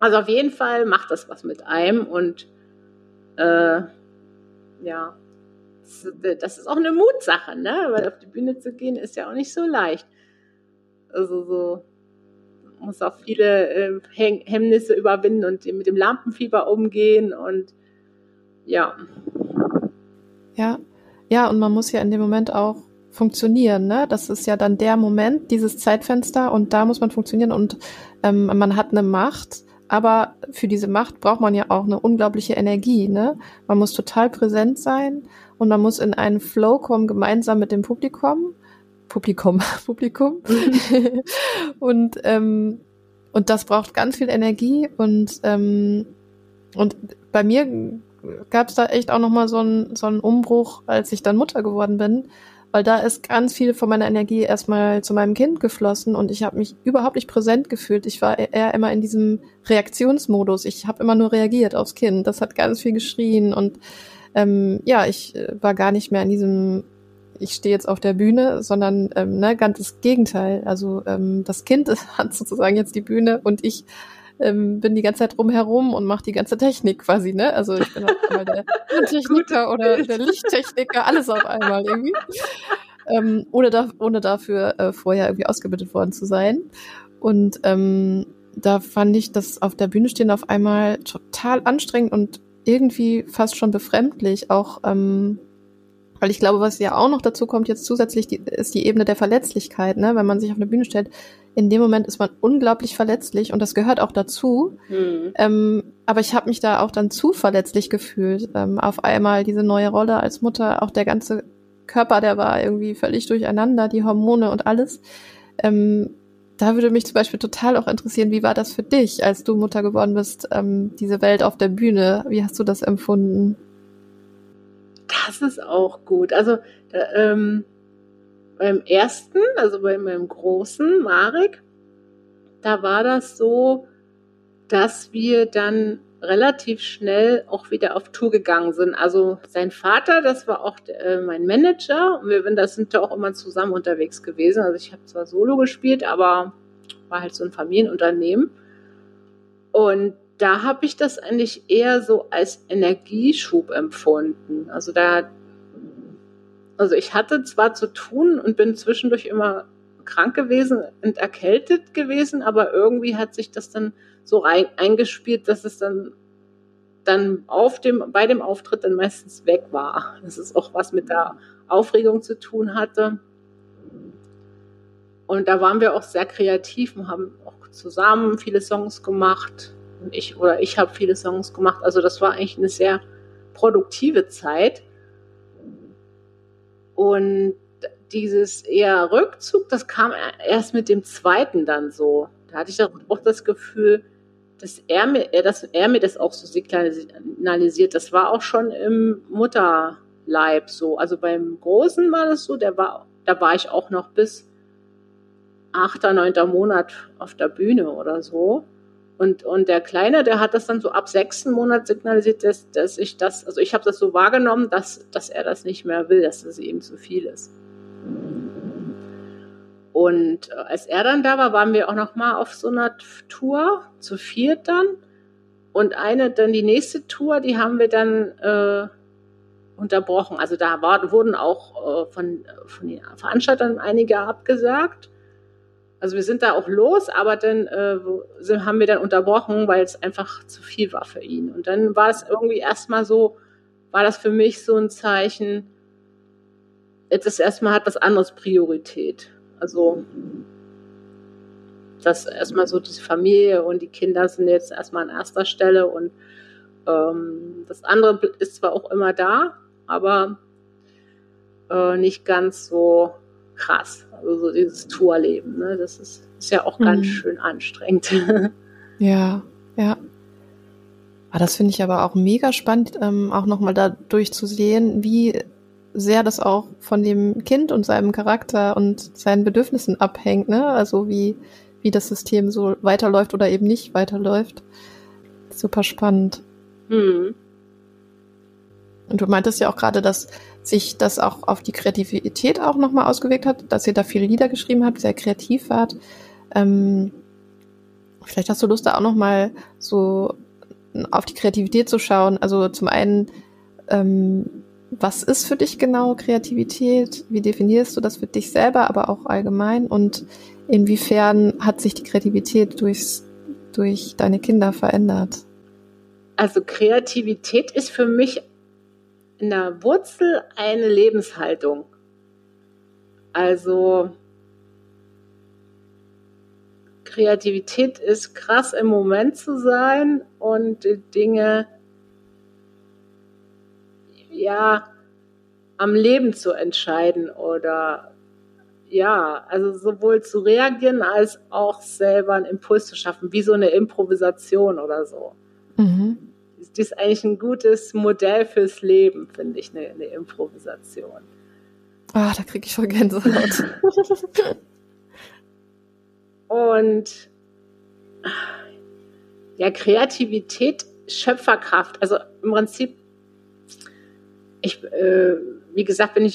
B: Also auf jeden Fall macht das was mit einem und äh, ja, das ist auch eine Mutsache, ne? Weil auf die Bühne zu gehen ist ja auch nicht so leicht. Also so muss auch viele äh, Hemmnisse überwinden und mit dem Lampenfieber umgehen und ja.
A: Ja, ja, und man muss ja in dem Moment auch funktionieren, ne? Das ist ja dann der Moment, dieses Zeitfenster und da muss man funktionieren und ähm, man hat eine Macht, aber für diese Macht braucht man ja auch eine unglaubliche Energie, ne? Man muss total präsent sein und man muss in einen Flow kommen gemeinsam mit dem Publikum Publikum, Publikum. und, ähm, und das braucht ganz viel Energie und, ähm, und bei mir gab es da echt auch nochmal so einen so einen Umbruch, als ich dann Mutter geworden bin, weil da ist ganz viel von meiner Energie erstmal zu meinem Kind geflossen und ich habe mich überhaupt nicht präsent gefühlt. Ich war eher immer in diesem Reaktionsmodus. Ich habe immer nur reagiert aufs Kind. Das hat ganz viel geschrien und ähm, ja, ich äh, war gar nicht mehr in diesem ich stehe jetzt auf der Bühne, sondern ähm, ne, ganz das Gegenteil. Also ähm, das Kind hat sozusagen jetzt die Bühne und ich ähm, bin die ganze Zeit rumherum und mache die ganze Technik quasi, ne? Also ich bin auch mal der Techniker oder der Lichttechniker, alles auf einmal irgendwie. Ähm, ohne, da, ohne dafür äh, vorher irgendwie ausgebildet worden zu sein. Und ähm, da fand ich das auf der Bühne stehen auf einmal total anstrengend und irgendwie fast schon befremdlich, auch ähm, weil ich glaube, was ja auch noch dazu kommt, jetzt zusätzlich, die, ist die Ebene der Verletzlichkeit, ne? Wenn man sich auf eine Bühne stellt, in dem Moment ist man unglaublich verletzlich und das gehört auch dazu. Mhm. Ähm, aber ich habe mich da auch dann zu verletzlich gefühlt. Ähm, auf einmal diese neue Rolle als Mutter, auch der ganze Körper, der war irgendwie völlig durcheinander, die Hormone und alles. Ähm, da würde mich zum Beispiel total auch interessieren, wie war das für dich, als du Mutter geworden bist, ähm, diese Welt auf der Bühne? Wie hast du das empfunden?
B: Das ist auch gut. Also ähm, beim ersten, also bei meinem großen Marek, da war das so, dass wir dann relativ schnell auch wieder auf Tour gegangen sind. Also sein Vater, das war auch äh, mein Manager und wir das sind ja auch immer zusammen unterwegs gewesen. Also ich habe zwar Solo gespielt, aber war halt so ein Familienunternehmen. Und da habe ich das eigentlich eher so als Energieschub empfunden. Also da, also ich hatte zwar zu tun und bin zwischendurch immer krank gewesen und erkältet gewesen, aber irgendwie hat sich das dann so rein, eingespielt, dass es dann dann auf dem, bei dem Auftritt dann meistens weg war. Das ist auch was mit der Aufregung zu tun hatte. Und da waren wir auch sehr kreativ und haben auch zusammen viele Songs gemacht ich oder ich habe viele Songs gemacht. Also das war eigentlich eine sehr produktive Zeit. Und dieses eher Rückzug, das kam erst mit dem zweiten dann so. Da hatte ich auch das Gefühl, dass er mir, dass er mir das auch so signalisiert. Das war auch schon im Mutterleib so. Also beim Großen war das so, der war, da war ich auch noch bis achter, neunter Monat auf der Bühne oder so. Und, und der Kleine, der hat das dann so ab sechsten Monat signalisiert, dass, dass ich das, also ich habe das so wahrgenommen, dass, dass er das nicht mehr will, dass das eben zu viel ist. Und äh, als er dann da war, waren wir auch noch mal auf so einer Tour, zu viert dann. Und eine, dann die nächste Tour, die haben wir dann äh, unterbrochen. Also da war, wurden auch äh, von, von den Veranstaltern einige abgesagt. Also wir sind da auch los, aber dann äh, haben wir dann unterbrochen, weil es einfach zu viel war für ihn. Und dann war es irgendwie erstmal so, war das für mich so ein Zeichen, jetzt ist erstmal hat was anderes Priorität. Also dass erstmal so diese Familie und die Kinder sind jetzt erstmal an erster Stelle und ähm, das andere ist zwar auch immer da, aber äh, nicht ganz so krass. Also so dieses Tourleben, ne? das ist, ist ja auch ganz mhm. schön anstrengend.
A: ja, ja. Aber ah, das finde ich aber auch mega spannend, ähm, auch nochmal dadurch zu sehen, wie sehr das auch von dem Kind und seinem Charakter und seinen Bedürfnissen abhängt, ne? Also wie, wie das System so weiterläuft oder eben nicht weiterläuft. Super spannend. Mhm. Und du meintest ja auch gerade, dass sich das auch auf die Kreativität auch nochmal ausgewirkt hat, dass ihr da viele Lieder geschrieben habt, sehr kreativ wart. Ähm, vielleicht hast du Lust, da auch nochmal so auf die Kreativität zu schauen. Also zum einen, ähm, was ist für dich genau Kreativität? Wie definierst du das für dich selber, aber auch allgemein? Und inwiefern hat sich die Kreativität durchs, durch deine Kinder verändert?
B: Also Kreativität ist für mich in der Wurzel eine Lebenshaltung. Also Kreativität ist krass im Moment zu sein und Dinge ja am Leben zu entscheiden oder ja, also sowohl zu reagieren als auch selber einen Impuls zu schaffen, wie so eine Improvisation oder so. Mhm. Das ist eigentlich ein gutes Modell fürs Leben, finde ich, eine, eine Improvisation.
A: Ah, da kriege ich voll Gänsehaut.
B: Und ja, Kreativität, Schöpferkraft. Also im Prinzip, ich, äh, wie gesagt, bin ich,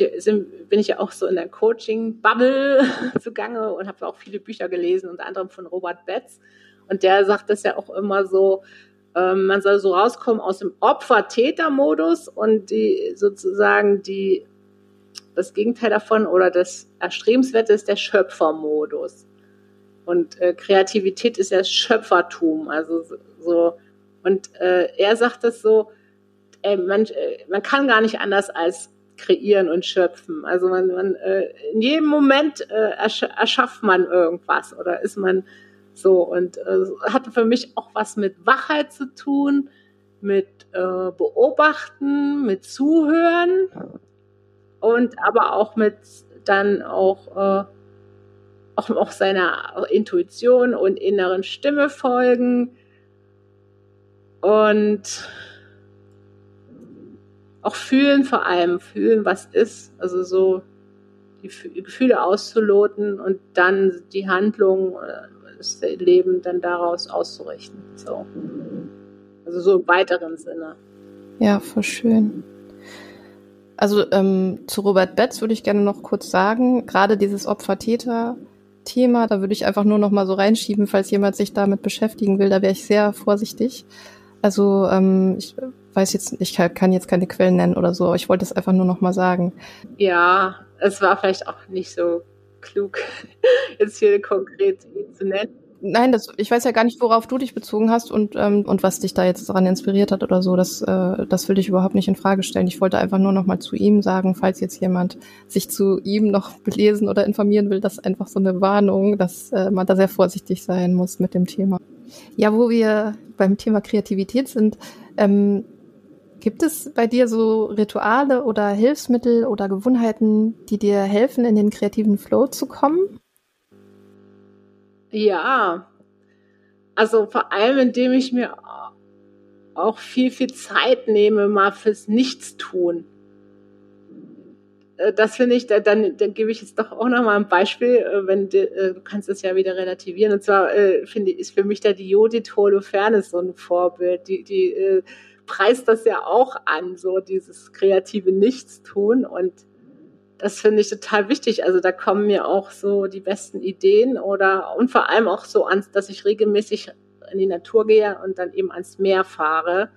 B: bin ich ja auch so in der Coaching-Bubble zugange und habe auch viele Bücher gelesen, unter anderem von Robert Betz. Und der sagt das ja auch immer so, ähm, man soll so rauskommen aus dem Opfer-Täter-Modus und die sozusagen die, das Gegenteil davon oder das Erstrebenswerte ist der Schöpfermodus. Und äh, Kreativität ist ja Schöpfertum. Also so, und äh, er sagt das so, ey, man, äh, man kann gar nicht anders als kreieren und schöpfen. Also man, man äh, in jedem Moment äh, ersch erschafft man irgendwas oder ist man so und äh, hatte für mich auch was mit Wachheit zu tun, mit äh, Beobachten, mit Zuhören und aber auch mit dann auch äh, auch, auch seiner Intuition und inneren Stimme folgen. Und auch fühlen vor allem, fühlen, was ist, also so die Gefühle auszuloten und dann die Handlung, das Leben dann daraus auszurichten. So. Also so im weiteren Sinne.
A: Ja, voll schön. Also ähm, zu Robert Betz würde ich gerne noch kurz sagen, gerade dieses Opfer-Täter Thema. Da würde ich einfach nur noch mal so reinschieben, falls jemand sich damit beschäftigen will. Da wäre ich sehr vorsichtig. Also ähm, ich weiß jetzt, ich kann jetzt keine Quellen nennen oder so. Ich wollte es einfach nur noch mal sagen.
B: Ja, es war vielleicht auch nicht so klug, jetzt hier konkret zu nennen
A: nein, das, ich weiß ja gar nicht, worauf du dich bezogen hast und, ähm, und was dich da jetzt daran inspiriert hat oder so. Das, äh, das will ich überhaupt nicht in Frage stellen. Ich wollte einfach nur noch mal zu ihm sagen, falls jetzt jemand sich zu ihm noch belesen oder informieren will, das einfach so eine Warnung, dass äh, man da sehr vorsichtig sein muss mit dem Thema. Ja, wo wir beim Thema Kreativität sind, ähm, Gibt es bei dir so Rituale oder Hilfsmittel oder Gewohnheiten, die dir helfen, in den kreativen Flow zu kommen?
B: Ja, also vor allem, indem ich mir auch viel, viel Zeit nehme, mal fürs Nichtstun. Äh, das finde ich, dann, dann gebe ich jetzt doch auch noch mal ein Beispiel, äh, wenn du, äh, du kannst es ja wieder relativieren. Und zwar finde ich, ist für mich da die Judith Holofernes so ein Vorbild. Die, die preist das ja auch an, so dieses kreative Nichtstun. Und das finde ich total wichtig. Also da kommen mir auch so die besten Ideen oder und vor allem auch so ans, dass ich regelmäßig in die Natur gehe und dann eben ans Meer fahre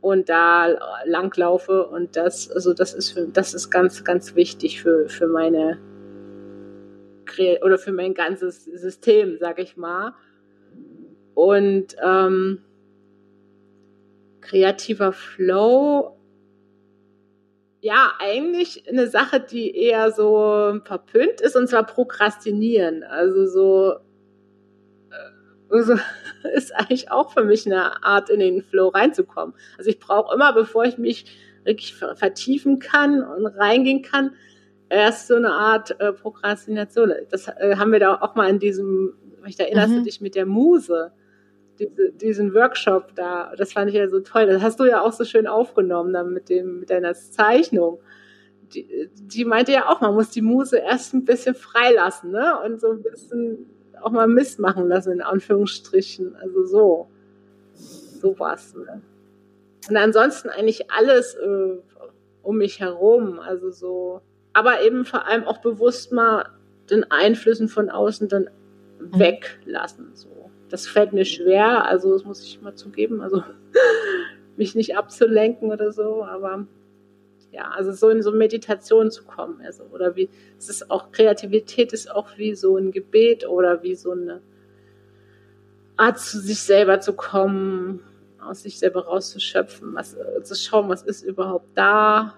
B: und da langlaufe und das, also das ist für, das ist ganz, ganz wichtig für, für meine oder für mein ganzes System, sag ich mal. Und ähm, kreativer Flow, ja, eigentlich eine Sache, die eher so verpönt ist, und zwar Prokrastinieren. Also so, also ist eigentlich auch für mich eine Art, in den Flow reinzukommen. Also ich brauche immer, bevor ich mich wirklich vertiefen kann und reingehen kann, erst so eine Art äh, Prokrastination. Das äh, haben wir da auch mal in diesem, ich erinnerst mhm. du dich mit der Muse, diese, diesen Workshop da, das fand ich ja so toll. Das hast du ja auch so schön aufgenommen dann mit dem, mit deiner Zeichnung. Die, die meinte ja auch, man muss die Muse erst ein bisschen freilassen, ne? Und so ein bisschen auch mal Mist machen lassen, in Anführungsstrichen. Also so. So war's. Ne? Und ansonsten eigentlich alles äh, um mich herum. Also so. Aber eben vor allem auch bewusst mal den Einflüssen von außen dann mhm. weglassen. So. Das fällt mir schwer, also das muss ich mal zugeben. Also mich nicht abzulenken oder so, aber ja, also so in so Meditation zu kommen, also oder wie es ist auch Kreativität ist auch wie so ein Gebet oder wie so eine Art zu sich selber zu kommen, aus sich selber rauszuschöpfen, was zu schauen, was ist überhaupt da,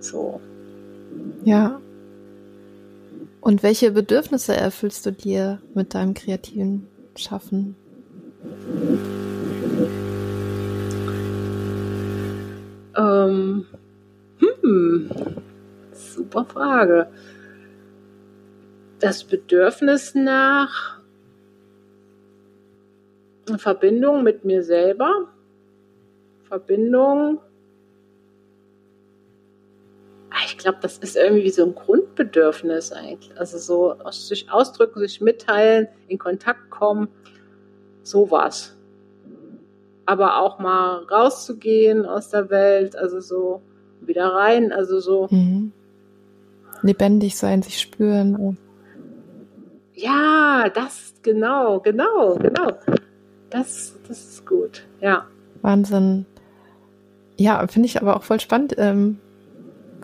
B: so.
A: Ja. Und welche Bedürfnisse erfüllst du dir mit deinem kreativen Schaffen?
B: Ähm, hm, super Frage. Das Bedürfnis nach Verbindung mit mir selber, Verbindung. Ah, ich glaube, das ist irgendwie so ein Grundbedürfnis eigentlich. Also so sich ausdrücken, sich mitteilen, in Kontakt kommen, sowas aber auch mal rauszugehen aus der Welt, also so wieder rein, also so. Mhm.
A: Lebendig sein, sich spüren.
B: Ja, das, genau, genau, genau. Das, das ist gut, ja.
A: Wahnsinn. Ja, finde ich aber auch voll spannend, ähm,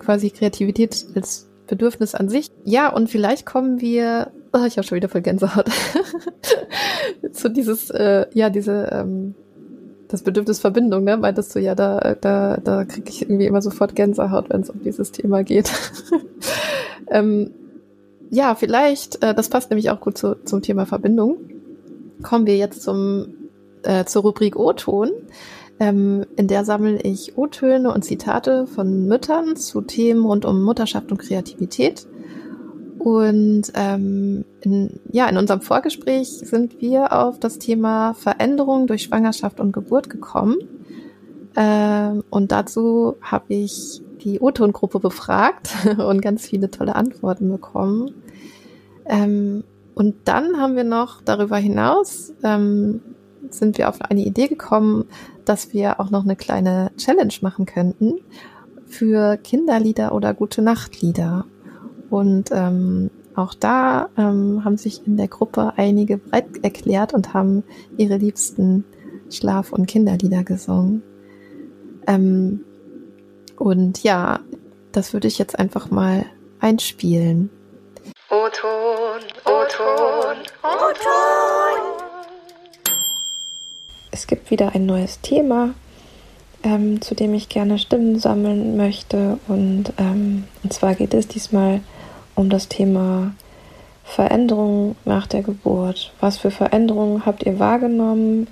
A: quasi Kreativität als Bedürfnis an sich. Ja, und vielleicht kommen wir, oh, ich habe schon wieder voll Gänsehaut, zu dieses, äh, ja, diese ähm, das Bedürfnis Verbindung, ne? Meintest du ja, da, da, da kriege ich irgendwie immer sofort Gänsehaut, wenn es um dieses Thema geht. ähm, ja, vielleicht, äh, das passt nämlich auch gut zu, zum Thema Verbindung. Kommen wir jetzt zum, äh, zur Rubrik O-Ton. Ähm, in der sammle ich O-Töne und Zitate von Müttern zu Themen rund um Mutterschaft und Kreativität. Und ähm, in, ja, in unserem Vorgespräch sind wir auf das Thema Veränderung durch Schwangerschaft und Geburt gekommen. Ähm, und dazu habe ich die O-Ton-Gruppe befragt und ganz viele tolle Antworten bekommen. Ähm, und dann haben wir noch darüber hinaus, ähm, sind wir auf eine Idee gekommen, dass wir auch noch eine kleine Challenge machen könnten für Kinderlieder oder gute Nachtlieder. Und ähm, auch da ähm, haben sich in der Gruppe einige bereit erklärt und haben ihre liebsten Schlaf- und Kinderlieder gesungen. Ähm, und ja, das würde ich jetzt einfach mal einspielen. O-Ton, O-Ton, O-Ton. Es gibt wieder ein neues Thema, ähm, zu dem ich gerne Stimmen sammeln möchte. Und, ähm, und zwar geht es diesmal um das Thema Veränderungen nach der Geburt. Was für Veränderungen habt ihr wahrgenommen?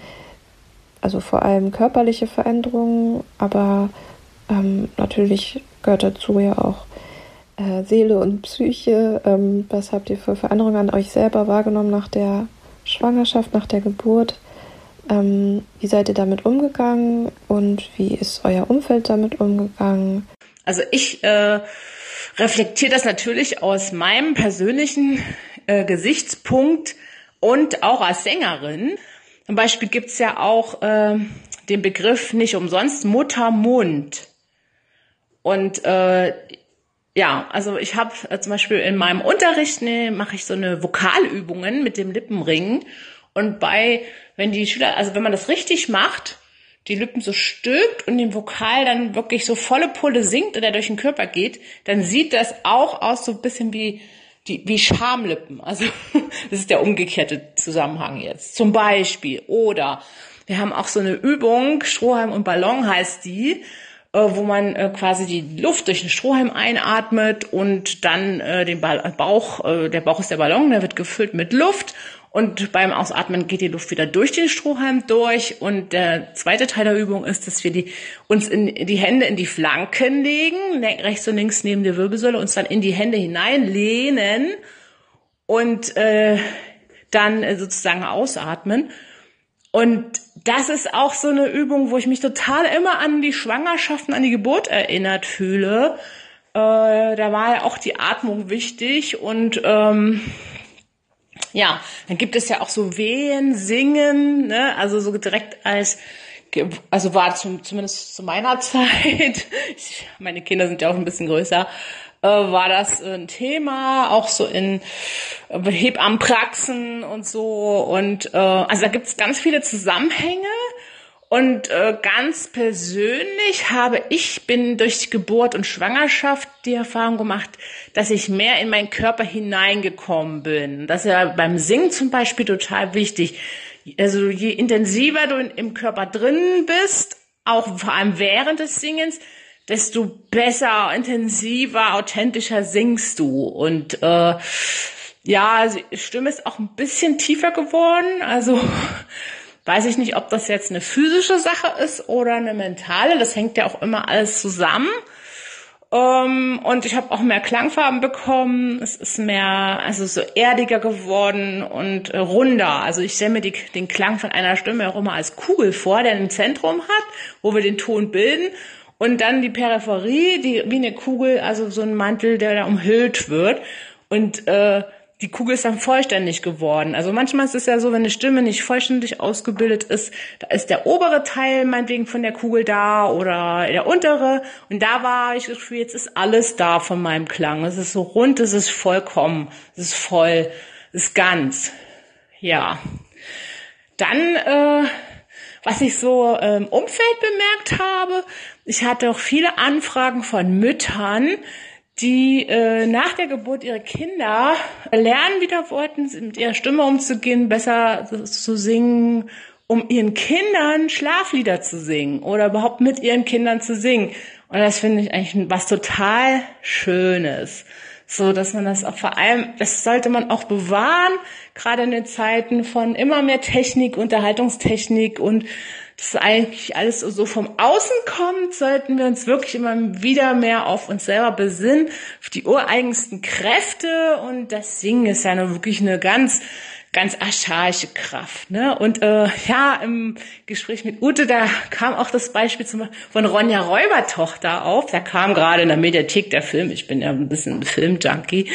A: Also vor allem körperliche Veränderungen, aber ähm, natürlich gehört dazu ja auch äh, Seele und Psyche. Ähm, was habt ihr für Veränderungen an euch selber wahrgenommen nach der Schwangerschaft, nach der Geburt? Ähm, wie seid ihr damit umgegangen und wie ist euer Umfeld damit umgegangen?
D: Also ich äh, reflektiere das natürlich aus meinem persönlichen äh, Gesichtspunkt und auch als Sängerin. Zum Beispiel gibt's ja auch äh, den Begriff nicht umsonst Muttermund. Und äh, ja, also ich habe äh, zum Beispiel in meinem Unterricht ne, mache ich so eine Vokalübungen mit dem Lippenring. Und bei, wenn die Schüler, also wenn man das richtig macht, die Lippen so stülpt und den Vokal dann wirklich so volle Pulle singt und er durch den Körper geht, dann sieht das auch aus so ein bisschen wie
B: die, wie Schamlippen. Also das ist der umgekehrte Zusammenhang jetzt. Zum Beispiel. Oder wir haben auch so eine Übung, Strohhalm und Ballon heißt die, äh, wo man äh, quasi die Luft durch den Strohhalm einatmet und dann äh, den Bauch, der Bauch ist der Ballon, der wird gefüllt mit Luft und beim Ausatmen geht die Luft wieder durch den Strohhalm durch. Und der zweite Teil der Übung ist, dass wir die, uns in, die Hände in die Flanken legen, ne, rechts und links neben der Wirbelsäule, uns dann in die Hände hineinlehnen und äh, dann sozusagen ausatmen. Und das ist auch so eine Übung, wo ich mich total immer an die Schwangerschaften, an die Geburt erinnert fühle. Äh, da war ja auch die Atmung wichtig und ähm, ja, dann gibt es ja auch so Wehen, Singen, ne? also so direkt als, also war zum, zumindest zu meiner Zeit, ich, meine Kinder sind ja auch ein bisschen größer, äh, war das ein Thema, auch so in äh, Hebammenpraxen und so. Und äh, also da gibt es ganz viele Zusammenhänge. Und äh, ganz persönlich habe ich, bin durch Geburt und Schwangerschaft die Erfahrung gemacht, dass ich mehr in meinen Körper hineingekommen bin. Das ist ja beim Singen zum Beispiel total wichtig. Also je intensiver du im Körper drin bist, auch vor allem während des Singens, desto besser, intensiver, authentischer singst du. Und äh, ja, die Stimme ist auch ein bisschen tiefer geworden. Also weiß ich nicht, ob das jetzt eine physische Sache ist oder eine mentale. Das hängt ja auch immer alles zusammen. Um, ähm, und ich habe auch mehr Klangfarben bekommen. Es ist mehr, also so erdiger geworden und äh, runder. Also ich stelle mir die, den Klang von einer Stimme auch immer als Kugel vor, der ein Zentrum hat, wo wir den Ton bilden. Und dann die Peripherie, die wie eine Kugel, also so ein Mantel, der da umhüllt wird. Und äh, die Kugel ist dann vollständig geworden. Also manchmal ist es ja so, wenn eine Stimme nicht vollständig ausgebildet ist, da ist der obere Teil meinetwegen von der Kugel da oder der untere. Und da war ich das Gefühl, jetzt ist alles da von meinem Klang. Es ist so rund, es ist vollkommen, es ist voll, es ist ganz. Ja. Dann, äh, was ich so im Umfeld bemerkt habe, ich hatte auch viele Anfragen von Müttern, die äh, nach der Geburt ihre Kinder lernen wieder wollten, mit ihrer Stimme umzugehen, besser zu singen, um ihren Kindern Schlaflieder zu singen oder überhaupt mit ihren Kindern zu singen. Und das finde ich eigentlich was total Schönes. So, dass man das auch vor allem, das sollte man auch bewahren, gerade in den Zeiten von immer mehr Technik, Unterhaltungstechnik und das eigentlich alles so vom Außen kommt, sollten wir uns wirklich immer wieder mehr auf uns selber besinnen, auf die ureigensten Kräfte. Und das Singen ist ja nur wirklich eine ganz ganz archaische Kraft. Ne? Und äh, ja, im Gespräch mit Ute, da kam auch das Beispiel zum, von Ronja Räubertochter auf. Da kam gerade in der Mediathek der Film, ich bin ja ein bisschen Filmjunkie,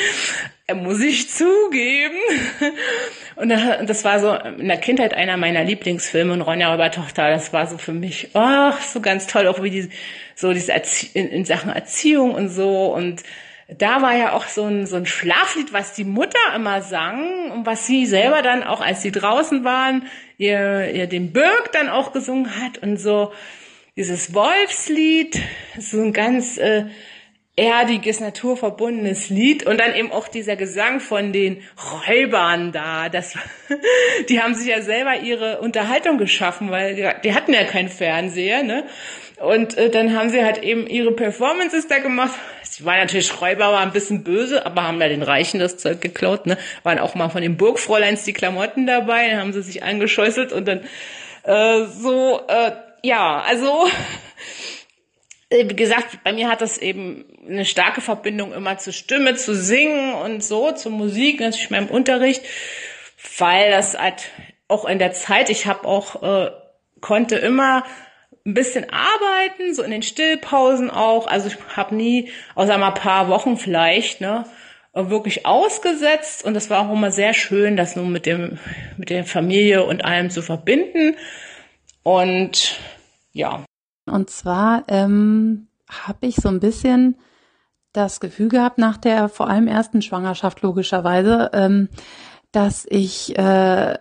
B: äh, muss ich zugeben. Und das war so in der Kindheit einer meiner Lieblingsfilme und Ronja Räubertochter, das war so für mich, oh, so ganz toll, auch wie die, so diese Erzie in, in Sachen Erziehung und so und da war ja auch so ein, so ein Schlaflied, was die Mutter immer sang und was sie selber dann auch, als sie draußen waren, ihr, ihr den Birk dann auch gesungen hat und so dieses Wolfslied, so ein ganz äh, erdiges, naturverbundenes Lied und dann eben auch dieser Gesang von den Räubern da. Das, die haben sich ja selber ihre Unterhaltung geschaffen, weil die, die hatten ja keinen Fernseher, ne? Und äh, dann haben sie halt eben ihre Performances da gemacht. Sie waren natürlich Räuber, war ein bisschen böse, aber haben ja den Reichen das Zeug geklaut, ne? Waren auch mal von den Burgfräuleins die Klamotten dabei, dann haben sie sich angescheußelt und dann äh, so, äh, ja, also äh, wie gesagt, bei mir hat das eben eine starke Verbindung immer zur Stimme, zu singen und so, zur Musik, natürlich meinem Unterricht, weil das halt auch in der Zeit, ich habe auch, äh, konnte immer ein bisschen arbeiten, so in den Stillpausen auch. Also ich habe nie, außer mal ein paar Wochen vielleicht, ne, wirklich ausgesetzt. Und das war auch immer sehr schön, das nun mit dem, mit der Familie und allem zu verbinden. Und ja.
E: Und zwar ähm, habe ich so ein bisschen das Gefühl gehabt nach der vor allem ersten Schwangerschaft logischerweise, ähm, dass ich äh,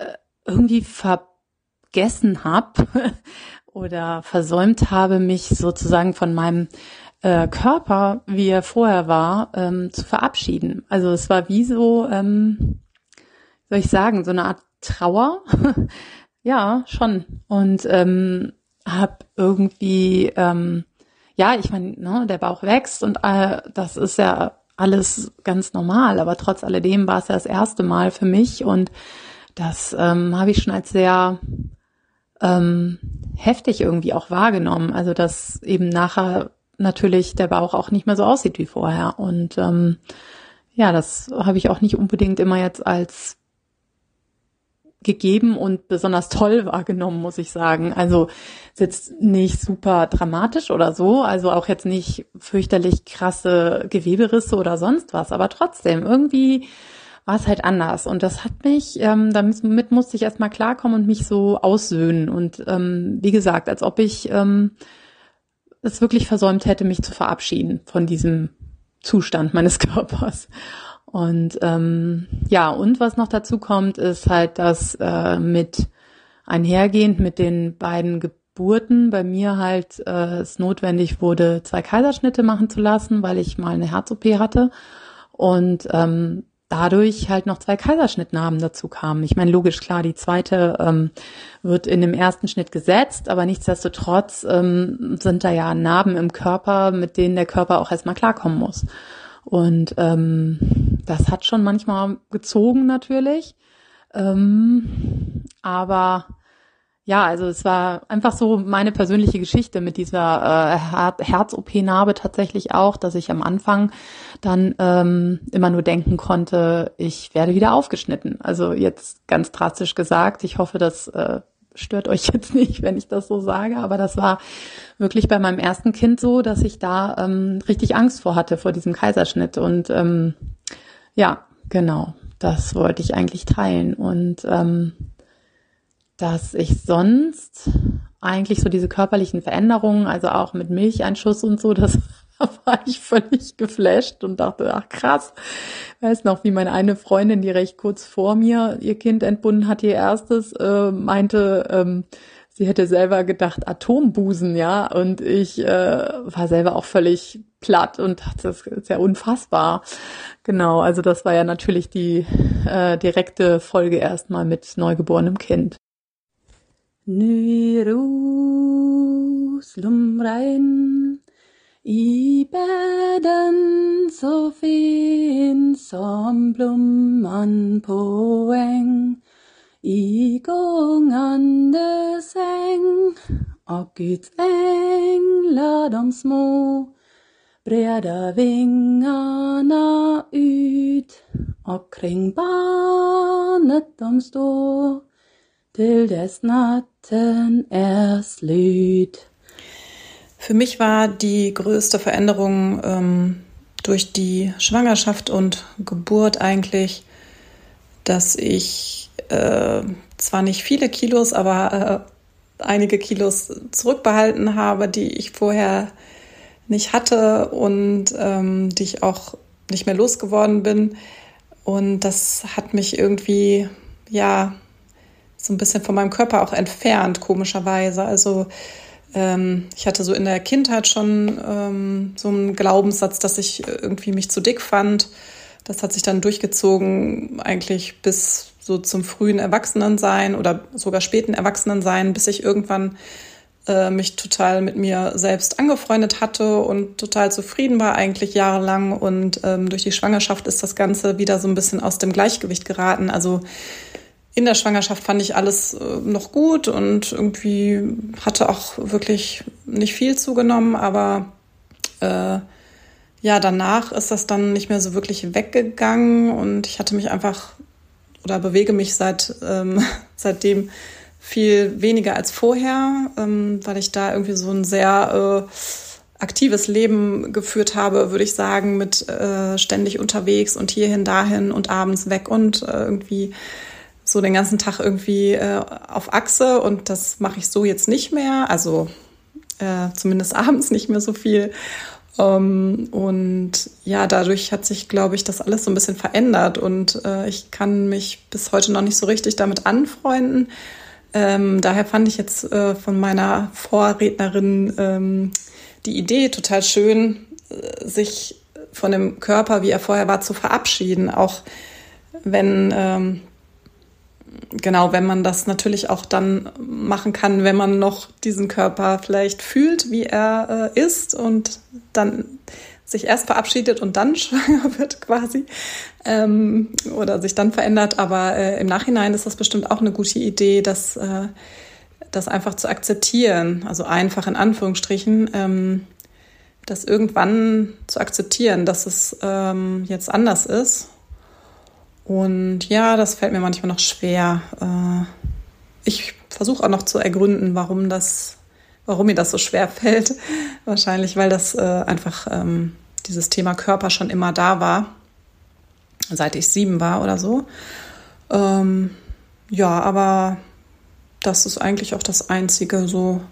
E: irgendwie vergessen habe, oder versäumt habe, mich sozusagen von meinem äh, Körper, wie er vorher war, ähm, zu verabschieden. Also es war wie so, ähm, soll ich sagen, so eine Art Trauer. ja, schon. Und ähm, habe irgendwie, ähm, ja, ich meine, ne, der Bauch wächst und äh, das ist ja alles ganz normal, aber trotz alledem war es ja das erste Mal für mich und das ähm, habe ich schon als sehr ähm, heftig irgendwie auch wahrgenommen. Also dass eben nachher natürlich der Bauch auch nicht mehr so aussieht wie vorher. Und ähm, ja, das habe ich auch nicht unbedingt immer jetzt als gegeben und besonders toll wahrgenommen, muss ich sagen. Also jetzt nicht super dramatisch oder so, also auch jetzt nicht fürchterlich krasse Geweberisse oder sonst was, aber trotzdem irgendwie war es halt anders. Und das hat mich, ähm, damit musste ich erstmal klarkommen und mich so aussöhnen. Und ähm, wie gesagt, als ob ich ähm, es wirklich versäumt hätte, mich zu verabschieden von diesem Zustand meines Körpers. Und ähm, ja, und was noch dazu kommt, ist halt, dass äh, mit einhergehend mit den beiden Geburten bei mir halt äh, es notwendig wurde, zwei Kaiserschnitte machen zu lassen, weil ich mal eine Herz-OP hatte. Und ähm, dadurch halt noch zwei Kaiserschnittnarben dazu kamen. Ich meine, logisch, klar, die zweite ähm, wird in dem ersten Schnitt gesetzt, aber nichtsdestotrotz ähm, sind da ja Narben im Körper, mit denen der Körper auch erstmal klarkommen muss. Und ähm, das hat schon manchmal gezogen natürlich. Ähm, aber ja, also es war einfach so meine persönliche Geschichte mit dieser äh, Herz-OP-Narbe tatsächlich auch, dass ich am Anfang dann ähm, immer nur denken konnte, ich werde wieder aufgeschnitten. Also jetzt ganz drastisch gesagt, ich hoffe, das äh, stört euch jetzt nicht, wenn ich das so sage, aber das war wirklich bei meinem ersten Kind so, dass ich da ähm, richtig Angst vor hatte, vor diesem Kaiserschnitt. Und ähm, ja, genau, das wollte ich eigentlich teilen. Und ähm, dass ich sonst eigentlich so diese körperlichen Veränderungen, also auch mit Milcheinschuss und so, das war ich völlig geflasht und dachte, ach krass. Weiß noch, wie meine eine Freundin, die recht kurz vor mir ihr Kind entbunden hat, ihr erstes, äh, meinte, ähm, sie hätte selber gedacht Atombusen, ja, und ich äh, war selber auch völlig platt und dachte, das ist ja unfassbar. Genau, also das war ja natürlich die äh, direkte Folge erstmal mit neugeborenem Kind. Nyruslumrein i bäden så fin som blomman på eng. i gångande säng och Guds änglar de små breda vingarna ut och kring barnet de står till dess natten erslüht.
F: Für mich war die größte Veränderung ähm, durch die Schwangerschaft und Geburt eigentlich, dass ich äh, zwar nicht viele Kilos, aber äh, einige Kilos zurückbehalten habe, die ich vorher nicht hatte und ähm, die ich auch nicht mehr losgeworden bin. Und das hat mich irgendwie, ja, so ein bisschen von meinem Körper auch entfernt, komischerweise. Also ähm, ich hatte so in der Kindheit schon ähm, so einen Glaubenssatz, dass ich irgendwie mich zu dick fand. Das hat sich dann durchgezogen, eigentlich bis so zum frühen Erwachsenensein oder sogar späten Erwachsenensein, bis ich irgendwann äh, mich total mit mir selbst angefreundet hatte und total zufrieden war eigentlich jahrelang. Und ähm, durch die Schwangerschaft ist das Ganze wieder so ein bisschen aus dem Gleichgewicht geraten. Also in der Schwangerschaft fand ich alles äh, noch gut und irgendwie hatte auch wirklich nicht viel zugenommen, aber äh, ja, danach ist das dann nicht mehr so wirklich weggegangen und ich hatte mich einfach oder bewege mich seit ähm, seitdem viel weniger als vorher, ähm, weil ich da irgendwie so ein sehr äh, aktives Leben geführt habe, würde ich sagen, mit äh, ständig unterwegs und hierhin, dahin und abends weg und äh, irgendwie so den ganzen Tag irgendwie äh, auf Achse und das mache ich so jetzt nicht mehr, also äh, zumindest abends nicht mehr so viel. Ähm, und ja, dadurch hat sich, glaube ich, das alles so ein bisschen verändert und äh, ich kann mich bis heute noch nicht so richtig damit anfreunden. Ähm, daher fand ich jetzt äh, von meiner Vorrednerin ähm, die Idee total schön, äh, sich von dem Körper, wie er vorher war, zu verabschieden. Auch wenn, ähm, genau, wenn man das natürlich auch dann machen kann, wenn man noch diesen Körper vielleicht fühlt, wie er äh, ist und dann sich erst verabschiedet und dann schwanger wird quasi ähm, oder sich dann verändert. Aber äh, im Nachhinein ist das bestimmt auch eine gute Idee, dass äh, das einfach zu akzeptieren, also einfach in Anführungsstrichen, ähm, das irgendwann zu akzeptieren, dass es ähm, jetzt anders ist. Und ja, das fällt mir manchmal noch schwer. Äh, ich versuche auch noch zu ergründen, warum das, warum mir das so schwer fällt. Wahrscheinlich, weil das äh, einfach ähm, dieses Thema Körper schon immer da war, seit ich sieben war oder so. Ähm, ja, aber das ist eigentlich auch das Einzige so.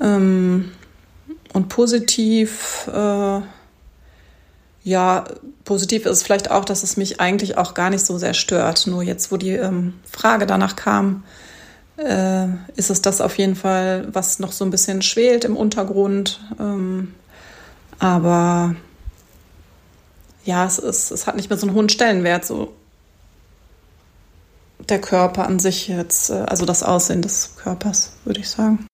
F: Ähm, und positiv, äh, ja, positiv ist vielleicht auch, dass es mich eigentlich auch gar nicht so sehr stört. Nur jetzt, wo die ähm, Frage danach kam, äh, ist es das auf jeden Fall, was noch so ein bisschen schwelt im Untergrund. Ähm, aber ja, es, ist, es hat nicht mehr so einen hohen Stellenwert, so der Körper an sich jetzt, äh, also das Aussehen des Körpers, würde ich sagen.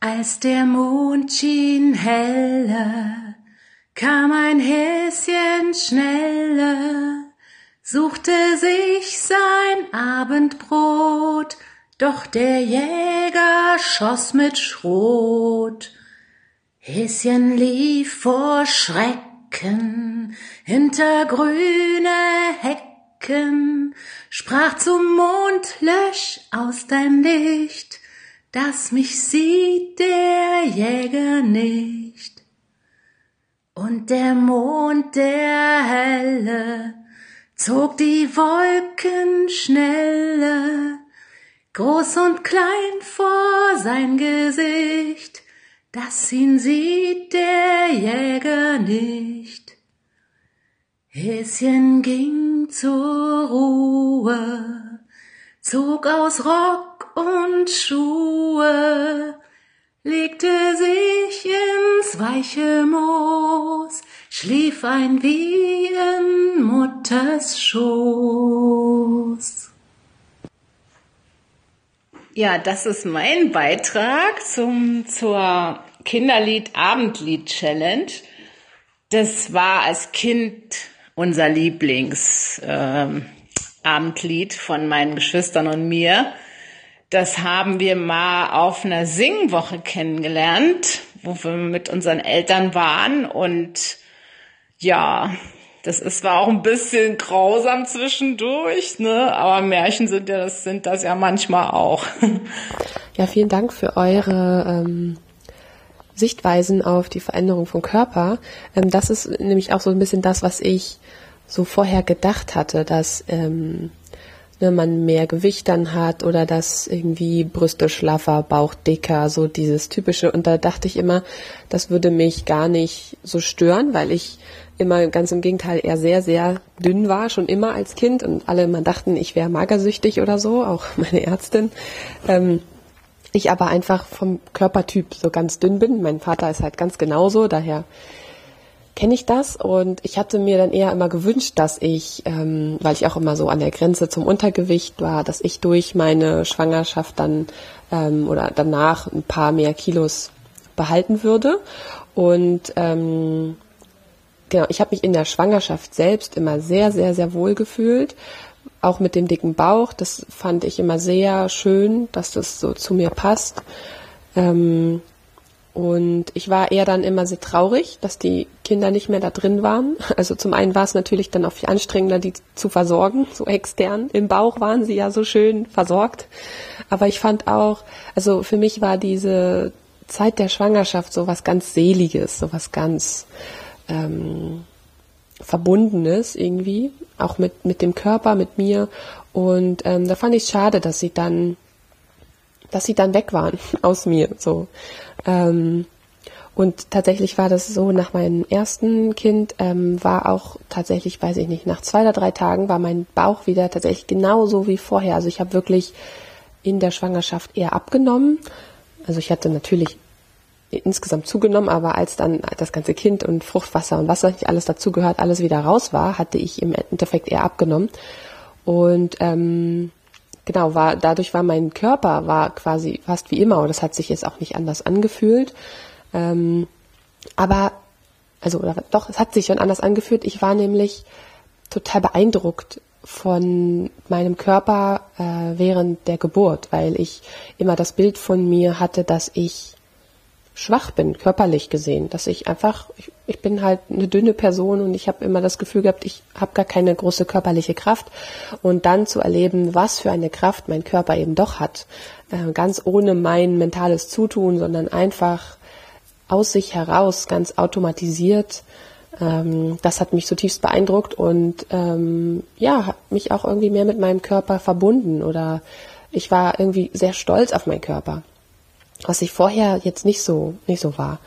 B: Als der Mond schien heller, kam ein Häschen schneller, suchte sich sein Abendbrot, doch der Jäger schoss mit Schrot. Häschen lief vor Schrecken hinter grüne Hecken, sprach zum Mond, lösch aus dein Licht, dass mich sieht der Jäger nicht. Und der Mond, der helle, zog die Wolken schneller, groß und klein vor sein Gesicht, dass ihn sieht der Jäger nicht. Häschen ging zur Ruhe, zog aus Rock und Schuhe, legte sich ins weiche Moos, schlief ein wie in Mutters Schoß.
G: Ja, das ist mein Beitrag zum, zur Kinderlied-Abendlied-Challenge. Das war als Kind unser Lieblings-Abendlied ähm, von meinen Geschwistern und mir. Das haben wir mal auf einer Singwoche kennengelernt, wo wir mit unseren Eltern waren und ja, das ist zwar auch ein bisschen grausam zwischendurch, ne? Aber Märchen sind ja das sind das ja manchmal auch.
H: Ja, vielen Dank für eure ähm, Sichtweisen auf die Veränderung vom Körper. Ähm, das ist nämlich auch so ein bisschen das, was ich so vorher gedacht hatte, dass ähm, ne, man mehr Gewicht dann hat oder dass irgendwie Brüste schlaffer, Bauch dicker, so dieses typische. Und da dachte ich immer, das würde mich gar nicht so stören, weil ich immer ganz im Gegenteil eher sehr, sehr dünn war, schon immer als Kind und alle immer dachten, ich wäre magersüchtig oder so, auch meine Ärztin. Ähm, ich aber einfach vom Körpertyp so ganz dünn bin. Mein Vater ist halt ganz genauso, daher kenne ich das und ich hatte mir dann eher immer gewünscht, dass ich, ähm, weil ich auch immer so an der Grenze zum Untergewicht war, dass ich durch meine Schwangerschaft dann ähm, oder danach ein paar mehr Kilos behalten würde. Und ähm, genau, ich habe mich in der Schwangerschaft selbst immer sehr, sehr, sehr wohl gefühlt. Auch mit dem dicken Bauch, das fand ich immer sehr schön, dass das so zu mir passt. Ähm, und ich war eher dann immer sehr traurig, dass die Kinder nicht mehr da drin waren. Also zum einen war es natürlich dann auch viel anstrengender, die zu versorgen, so extern. Im Bauch waren sie ja so schön versorgt. Aber ich fand auch, also für mich war diese Zeit der Schwangerschaft so was ganz Seliges, so was ganz ähm, Verbundenes irgendwie, auch mit, mit dem Körper, mit mir. Und ähm, da fand ich es schade, dass sie dann dass sie dann weg waren aus mir. So. Ähm, und tatsächlich war das so, nach meinem ersten Kind ähm, war auch tatsächlich, weiß ich nicht, nach zwei oder drei Tagen war mein Bauch wieder tatsächlich genauso wie vorher. Also ich habe wirklich in der Schwangerschaft eher abgenommen. Also ich hatte natürlich insgesamt zugenommen, aber als dann das ganze Kind und Fruchtwasser und was nicht alles dazugehört, alles wieder raus war, hatte ich im Endeffekt eher abgenommen. Und ähm, genau, war dadurch war mein Körper war quasi fast wie immer und das hat sich jetzt auch nicht anders angefühlt. Ähm, aber also oder, doch, es hat sich schon anders angefühlt. Ich war nämlich total beeindruckt von meinem Körper äh, während der Geburt, weil ich immer das Bild von mir hatte, dass ich schwach bin, körperlich gesehen, dass ich einfach, ich, ich bin halt eine dünne Person und ich habe immer das Gefühl gehabt, ich habe gar keine große körperliche Kraft. Und dann zu erleben, was für eine Kraft mein Körper eben doch hat, äh, ganz ohne mein mentales Zutun, sondern einfach aus sich heraus, ganz automatisiert, ähm, das hat mich zutiefst beeindruckt und ähm, ja, hat mich auch irgendwie mehr mit meinem Körper verbunden oder ich war irgendwie sehr stolz auf meinen Körper was ich vorher jetzt nicht so, nicht so war.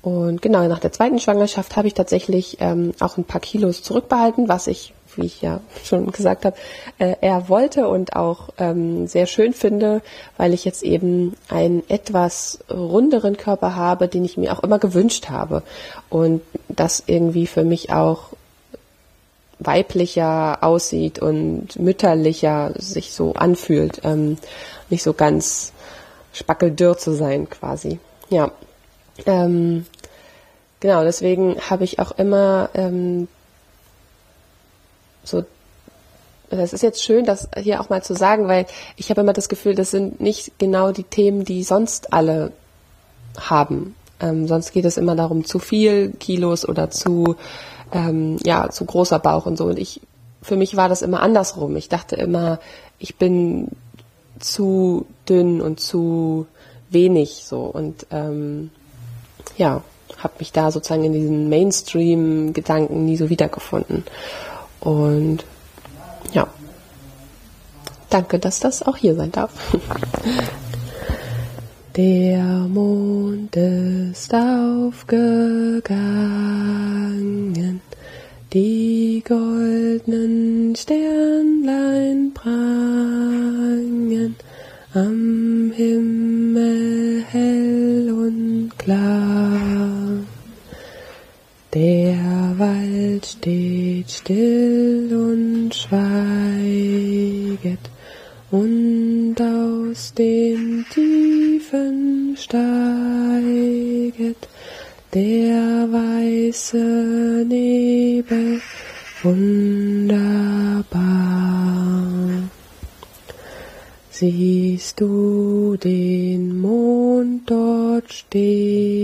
H: Und genau, nach der zweiten Schwangerschaft habe ich tatsächlich ähm, auch ein paar Kilos zurückbehalten, was ich, wie ich ja schon gesagt habe, äh, eher wollte und auch ähm, sehr schön finde, weil ich jetzt eben einen etwas runderen Körper habe, den ich mir auch immer gewünscht habe. Und das irgendwie für mich auch weiblicher aussieht und mütterlicher sich so anfühlt. Ähm, nicht so ganz spackeldürr zu sein quasi. Ja. Ähm, genau, deswegen habe ich auch immer ähm, so das ist jetzt schön, das hier auch mal zu sagen, weil ich habe immer das Gefühl, das sind nicht genau die Themen, die sonst alle haben. Ähm, sonst geht es immer darum, zu viel Kilos oder zu, ähm, ja, zu großer Bauch und so. Und ich, für mich war das immer andersrum. Ich dachte immer, ich bin zu dünn und zu wenig so und ähm, ja, habe mich da sozusagen in diesen Mainstream-Gedanken nie so wiedergefunden. Und ja, danke, dass das auch hier sein darf. Der Mond ist aufgegangen, die goldenen Sternlein prangen am Himmel hell und klar. Der Wald steht still und schweiget, und aus den Tiefen steiget der weiße Nebel wunderbar. Siehst du den Mond dort stehen?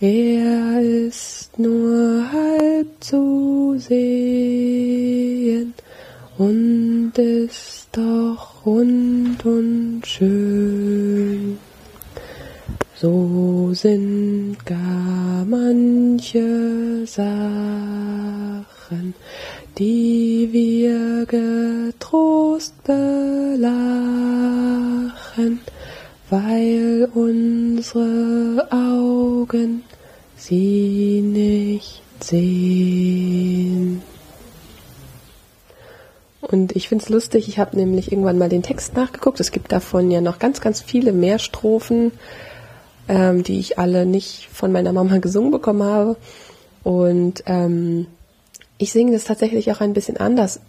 H: Er ist nur halb zu sehen und ist doch rund und schön. So sind gar manche Sachen, die wir getrost belachen, weil unsere Augen sie nicht sehen. Und ich finde es lustig, ich habe nämlich irgendwann mal den Text nachgeguckt. Es gibt davon ja noch ganz, ganz viele mehr Strophen, ähm, die ich alle nicht von meiner Mama gesungen bekommen habe. Und ähm, ich singe das tatsächlich auch ein bisschen anders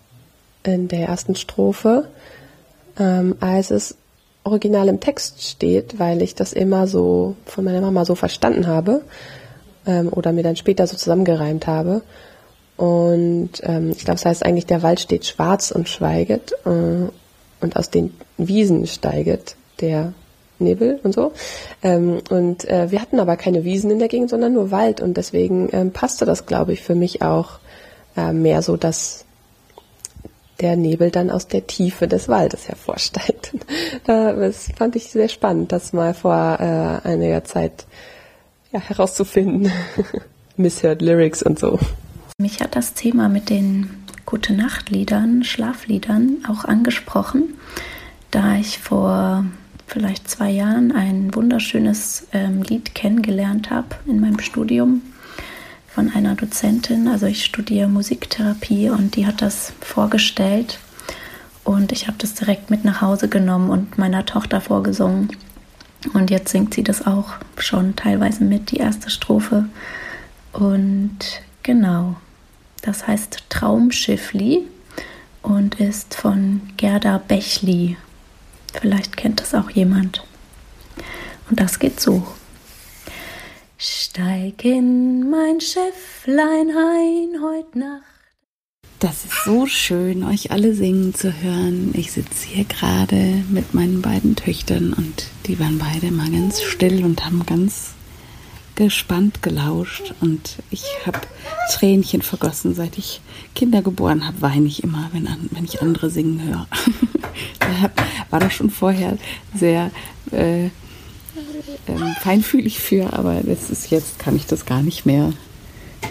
H: in der ersten Strophe, ähm, als es original im Text steht, weil ich das immer so von meiner Mama so verstanden habe ähm, oder mir dann später so zusammengereimt habe. Und ähm, ich glaube, es heißt eigentlich, der Wald steht schwarz und schweiget äh, und aus den Wiesen steiget der Nebel und so. Ähm, und äh, wir hatten aber keine Wiesen in der Gegend, sondern nur Wald und deswegen ähm, passte das, glaube ich, für mich auch äh, mehr so, dass der Nebel dann aus der Tiefe des Waldes hervorsteigt. das fand ich sehr spannend, das mal vor äh, einiger Zeit ja, herauszufinden. Misheard Lyrics und so.
I: Mich hat das Thema mit den Gute Nachtliedern, Schlafliedern auch angesprochen, da ich vor vielleicht zwei Jahren ein wunderschönes ähm, Lied kennengelernt habe in meinem Studium von einer Dozentin. Also ich studiere Musiktherapie und die hat das vorgestellt und ich habe das direkt mit nach Hause genommen und meiner Tochter vorgesungen. Und jetzt singt sie das auch schon teilweise mit, die erste Strophe. Und genau, das heißt Traumschiffli und ist von Gerda Bechli. Vielleicht kennt das auch jemand. Und das geht so. Steig in mein Schifflein ein heut Nacht.
J: Das ist so schön, euch alle singen zu hören. Ich sitze hier gerade mit meinen beiden Töchtern und die waren beide mal ganz still und haben ganz gespannt gelauscht. Und ich habe Tränchen vergossen. Seit ich Kinder geboren habe, weine ich immer, wenn, wenn ich andere singen höre. war das schon vorher sehr äh, äh, feinfühlig für, aber das ist jetzt kann ich das gar nicht mehr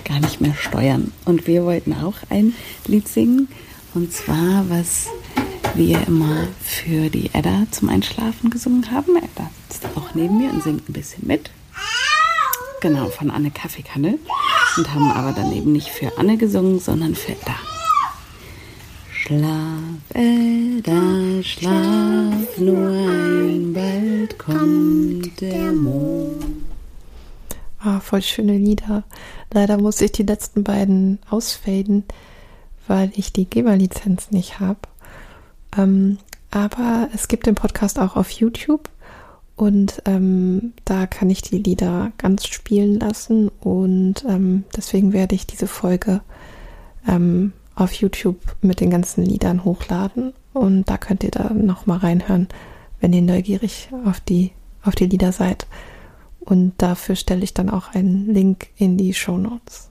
J: gar nicht mehr steuern. Und wir wollten auch ein Lied singen. Und zwar, was wir immer für die Edda zum Einschlafen gesungen haben. Edda sitzt auch neben mir und singt ein bisschen mit. Genau, von Anne Kaffeekanne. Und haben aber dann eben nicht für Anne gesungen, sondern für Edda. Schlaf, Edda, schlaf nur ein, bald kommt der Mond.
A: Ah, voll schöne Lieder. Leider muss ich die letzten beiden ausfaden, weil ich die GEMA-Lizenz nicht habe. Ähm, aber es gibt den Podcast auch auf YouTube und ähm, da kann ich die Lieder ganz spielen lassen und ähm, deswegen werde ich diese Folge ähm, auf YouTube mit den ganzen Liedern hochladen und da könnt ihr da nochmal reinhören, wenn ihr neugierig auf die, auf die Lieder seid. Und dafür stelle ich dann auch einen Link in die Show Notes.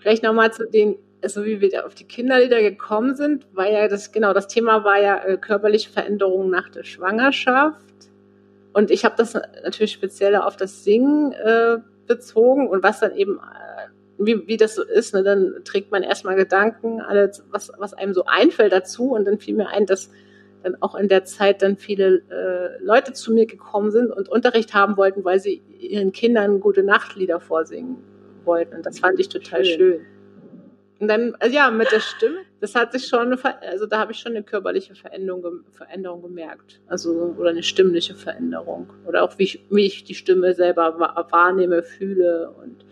B: Vielleicht nochmal zu den, so wie wir da auf die Kinderlieder gekommen sind, weil ja das, genau, das Thema war ja äh, körperliche Veränderungen nach der Schwangerschaft. Und ich habe das natürlich speziell auf das Singen äh, bezogen und was dann eben, äh, wie, wie das so ist, ne, dann trägt man erstmal Gedanken, alles, was, was einem so einfällt dazu und dann fiel mir ein, dass dann auch in der Zeit dann viele äh, Leute zu mir gekommen sind und Unterricht haben wollten, weil sie ihren Kindern gute Nachtlieder vorsingen wollten. Und das fand ich total schön. schön. Und dann, also ja, mit der Stimme, das hat sich schon, also da habe ich schon eine körperliche Veränderung, Veränderung gemerkt. Also, oder eine stimmliche Veränderung. Oder auch, wie ich, wie ich die Stimme selber wahrnehme, fühle. Und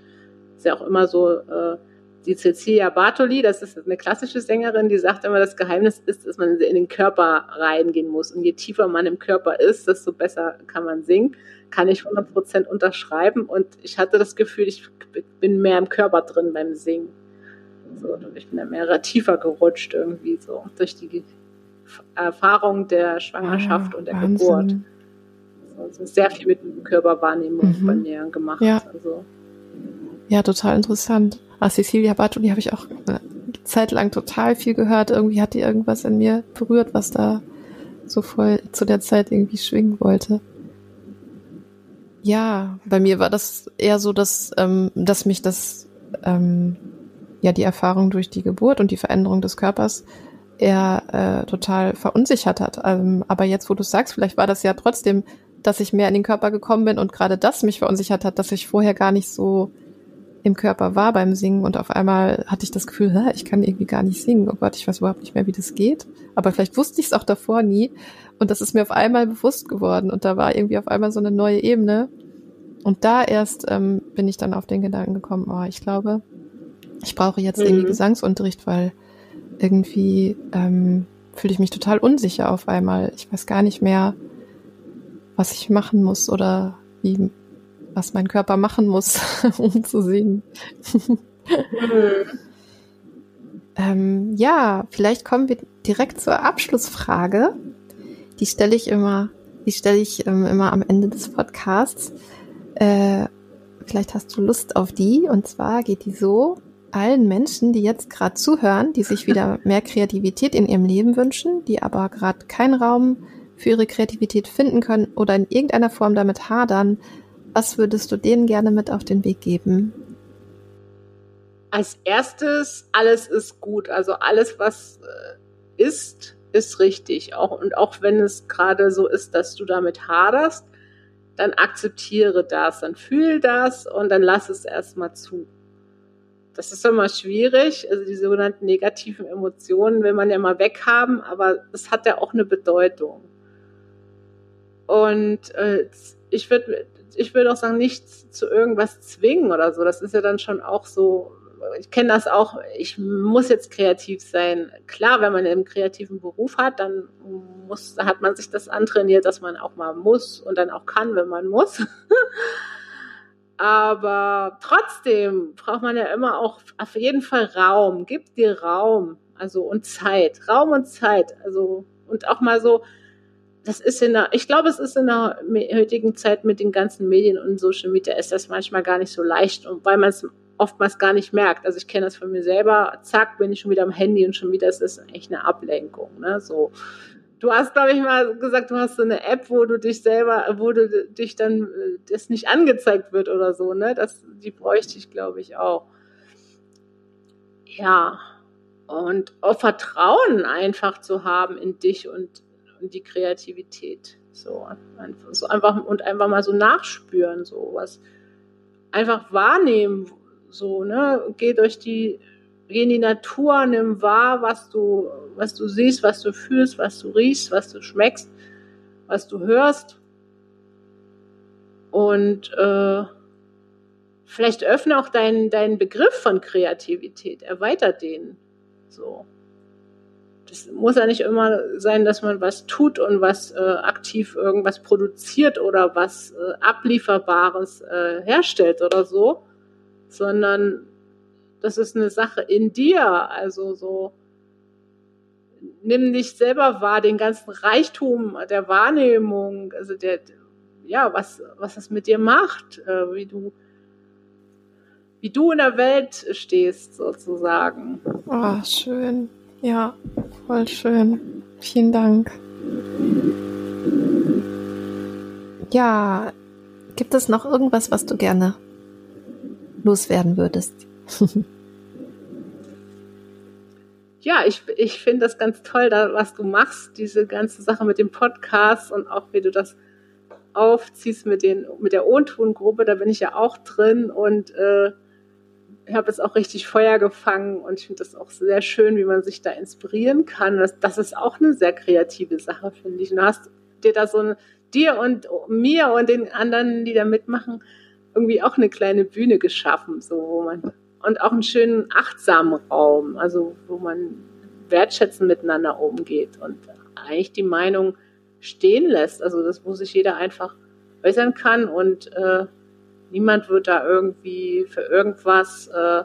B: ist ja auch immer so, äh, die Cecilia Bartoli, das ist eine klassische Sängerin, die sagt immer, das Geheimnis ist, dass man in den Körper reingehen muss. Und je tiefer man im Körper ist, desto besser kann man singen. Kann ich 100% unterschreiben. Und ich hatte das Gefühl, ich bin mehr im Körper drin beim Singen. So, ich bin da mehr tiefer gerutscht irgendwie so durch die Erfahrung der Schwangerschaft ah, und der Wahnsinn. Geburt. Also sehr viel mit Körperwahrnehmung mhm. bei mir gemacht.
A: Ja.
B: Also.
A: ja, total interessant. Ah, Cecilia Bartoli habe ich auch eine Zeit lang total viel gehört. Irgendwie hat die irgendwas in mir berührt, was da so voll zu der Zeit irgendwie schwingen wollte. Ja, bei mir war das eher so, dass, ähm, dass mich das, ähm, ja, die Erfahrung durch die Geburt und die Veränderung des Körpers eher äh, total verunsichert hat. Ähm, aber jetzt, wo du sagst, vielleicht war das ja trotzdem, dass ich mehr in den Körper gekommen bin und gerade das mich verunsichert hat, dass ich vorher gar nicht so im Körper war beim Singen und auf einmal hatte ich das Gefühl, Hä, ich kann irgendwie gar nicht singen. Oh Gott, ich weiß überhaupt nicht mehr, wie das geht. Aber vielleicht wusste ich es auch davor nie. Und das ist mir auf einmal bewusst geworden. Und da war irgendwie auf einmal so eine neue Ebene. Und da erst ähm, bin ich dann auf den Gedanken gekommen, oh, ich glaube, ich brauche jetzt mhm. irgendwie Gesangsunterricht, weil irgendwie ähm, fühle ich mich total unsicher auf einmal. Ich weiß gar nicht mehr, was ich machen muss oder wie, was mein Körper machen muss, um zu singen. ähm, ja, vielleicht kommen wir direkt zur Abschlussfrage. Die stelle ich immer, die stelle ich ähm, immer am Ende des Podcasts. Äh, vielleicht hast du Lust auf die. Und zwar geht die so: Allen Menschen, die jetzt gerade zuhören, die sich wieder mehr Kreativität in ihrem Leben wünschen, die aber gerade keinen Raum für ihre Kreativität finden können oder in irgendeiner Form damit hadern, was würdest du denen gerne mit auf den Weg geben?
B: Als erstes, alles ist gut. Also alles, was äh, ist, ist richtig. Auch, und auch wenn es gerade so ist, dass du damit haderst, dann akzeptiere das, dann fühl das und dann lass es erstmal zu. Das ist immer schwierig. Also die sogenannten negativen Emotionen will man ja mal weghaben, aber es hat ja auch eine Bedeutung. Und äh, ich würde ich würde auch sagen, nichts zu irgendwas zwingen oder so. Das ist ja dann schon auch so, ich kenne das auch, ich muss jetzt kreativ sein. Klar, wenn man einen kreativen Beruf hat, dann muss, hat man sich das antrainiert, dass man auch mal muss und dann auch kann, wenn man muss. Aber trotzdem braucht man ja immer auch auf jeden Fall Raum. Gib dir Raum, also und Zeit. Raum und Zeit. Also, und auch mal so, das ist in der, ich glaube, es ist in der heutigen Zeit mit den ganzen Medien und Social Media ist das manchmal gar nicht so leicht und weil man es oftmals gar nicht merkt. Also ich kenne das von mir selber. Zack, bin ich schon wieder am Handy und schon wieder ist es echt eine Ablenkung. Ne? So, du hast, glaube ich, mal gesagt, du hast so eine App, wo du dich selber, wo du dich dann äh, das nicht angezeigt wird oder so. Ne, das, die bräuchte ich, glaube ich, auch. Ja. Und auch Vertrauen einfach zu haben in dich und und die Kreativität. So einfach, so einfach und einfach mal so nachspüren, so was einfach wahrnehmen, so ne, geh durch die, geh in die Natur, nimm wahr, was du, was du siehst, was du fühlst, was du riechst, was du schmeckst, was du hörst. Und äh, vielleicht öffne auch deinen deinen Begriff von Kreativität, erweitert den. So. Es muss ja nicht immer sein, dass man was tut und was äh, aktiv irgendwas produziert oder was äh, ablieferbares äh, herstellt oder so, sondern das ist eine Sache in dir. Also so, nimm dich selber wahr, den ganzen Reichtum der Wahrnehmung, also der, ja, was, was das mit dir macht, äh, wie du, wie du in der Welt stehst, sozusagen.
A: Oh, schön. Ja, voll schön. Vielen Dank. Ja, gibt es noch irgendwas, was du gerne loswerden würdest?
B: ja, ich, ich finde das ganz toll, da, was du machst, diese ganze Sache mit dem Podcast und auch wie du das aufziehst mit, den, mit der O-Ton-Gruppe, da bin ich ja auch drin und äh, habe jetzt auch richtig Feuer gefangen und ich finde das auch sehr schön, wie man sich da inspirieren kann. Das, das ist auch eine sehr kreative Sache, finde ich. Und du hast dir da so ein, dir und mir und den anderen, die da mitmachen, irgendwie auch eine kleine Bühne geschaffen, so wo man und auch einen schönen achtsamen Raum, also wo man wertschätzend miteinander umgeht und eigentlich die Meinung stehen lässt, also das, wo sich jeder einfach äußern kann und äh, Niemand wird da irgendwie für irgendwas äh,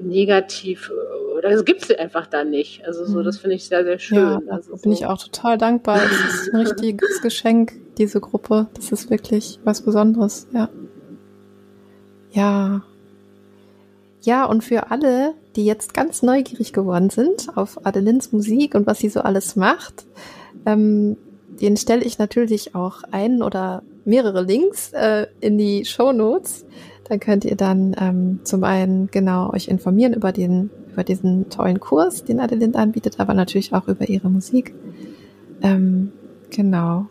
B: negativ oder es gibt es einfach da nicht. Also so, das mhm. finde ich sehr, sehr schön. Ja,
A: also bin so. ich auch total dankbar. Das ist ein richtiges Geschenk, diese Gruppe. Das ist wirklich was Besonderes, ja. Ja. Ja, und für alle, die jetzt ganz neugierig geworden sind auf Adelins Musik und was sie so alles macht, ähm, den stelle ich natürlich auch ein oder mehrere Links äh, in die Show Notes. Da könnt ihr dann ähm, zum einen genau euch informieren über den über diesen tollen Kurs, den Adeline anbietet, aber natürlich auch über ihre Musik. Ähm, genau.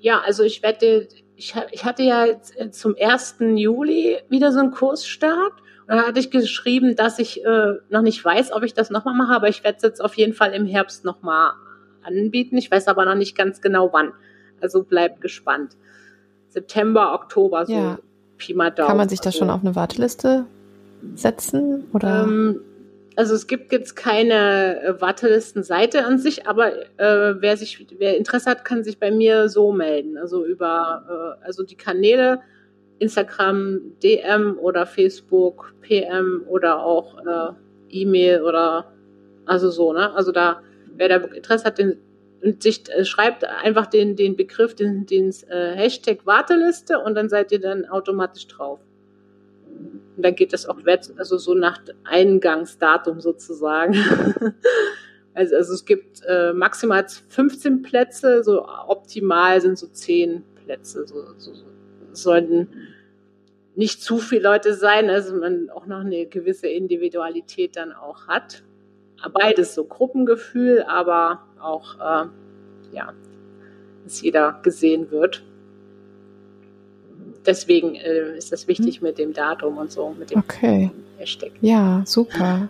B: Ja, also ich werde, ich, ich hatte ja äh, zum 1. Juli wieder so einen Kursstart. Und da hatte ich geschrieben, dass ich äh, noch nicht weiß, ob ich das nochmal mache, aber ich werde es jetzt auf jeden Fall im Herbst nochmal anbieten. Ich weiß aber noch nicht ganz genau wann. Also bleibt gespannt. September, Oktober, so ja.
A: Pi mal Daumen. Kann man sich da also, schon auf eine Warteliste setzen? Oder? Ähm,
B: also es gibt jetzt keine äh, Wartelistenseite an sich, aber äh, wer sich, wer Interesse hat, kann sich bei mir so melden. Also über, äh, also die Kanäle Instagram, DM oder Facebook, PM oder auch äh, E-Mail oder also so, ne? Also da, wer da Interesse hat, den und sich äh, schreibt einfach den, den Begriff, den, den äh, Hashtag Warteliste und dann seid ihr dann automatisch drauf. Und dann geht das auch also so nach Eingangsdatum sozusagen. also, also es gibt äh, maximal 15 Plätze, so optimal sind so 10 Plätze. So, so, so. Sollten nicht zu viele Leute sein, also man auch noch eine gewisse Individualität dann auch hat beides so Gruppengefühl, aber auch, äh, ja, dass jeder gesehen wird. Deswegen äh, ist das wichtig hm. mit dem Datum und so, mit dem
A: okay. Hashtag. Ja, super.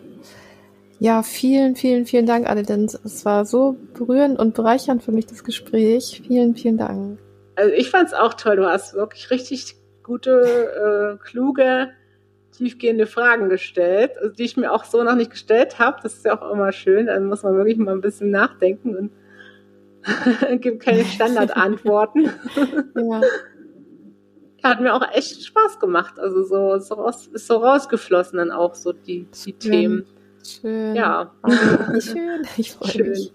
A: Ja, vielen, vielen, vielen Dank, Adeline. Es war so berührend und bereichernd für mich, das Gespräch. Vielen, vielen Dank.
B: Also ich fand es auch toll. Du hast wirklich richtig gute, äh, kluge, tiefgehende Fragen gestellt, also die ich mir auch so noch nicht gestellt habe. Das ist ja auch immer schön. Dann muss man wirklich mal ein bisschen nachdenken und gibt keine Standardantworten. ja. Hat mir auch echt Spaß gemacht. Also so, so raus, ist so rausgeflossen dann auch so die, die Themen.
A: Schön. Ja. Schön. Ich freue mich.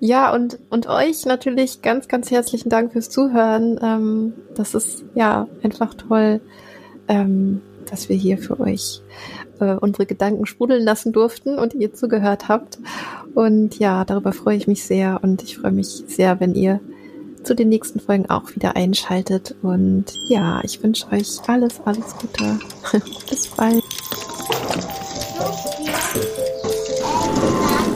A: Ja, und, und euch natürlich ganz, ganz herzlichen Dank fürs Zuhören. Ähm, das ist ja einfach toll, ähm, dass wir hier für euch äh, unsere Gedanken sprudeln lassen durften und ihr zugehört habt. Und ja, darüber freue ich mich sehr und ich freue mich sehr, wenn ihr zu den nächsten Folgen auch wieder einschaltet. Und ja, ich wünsche euch alles, alles Gute. Bis bald.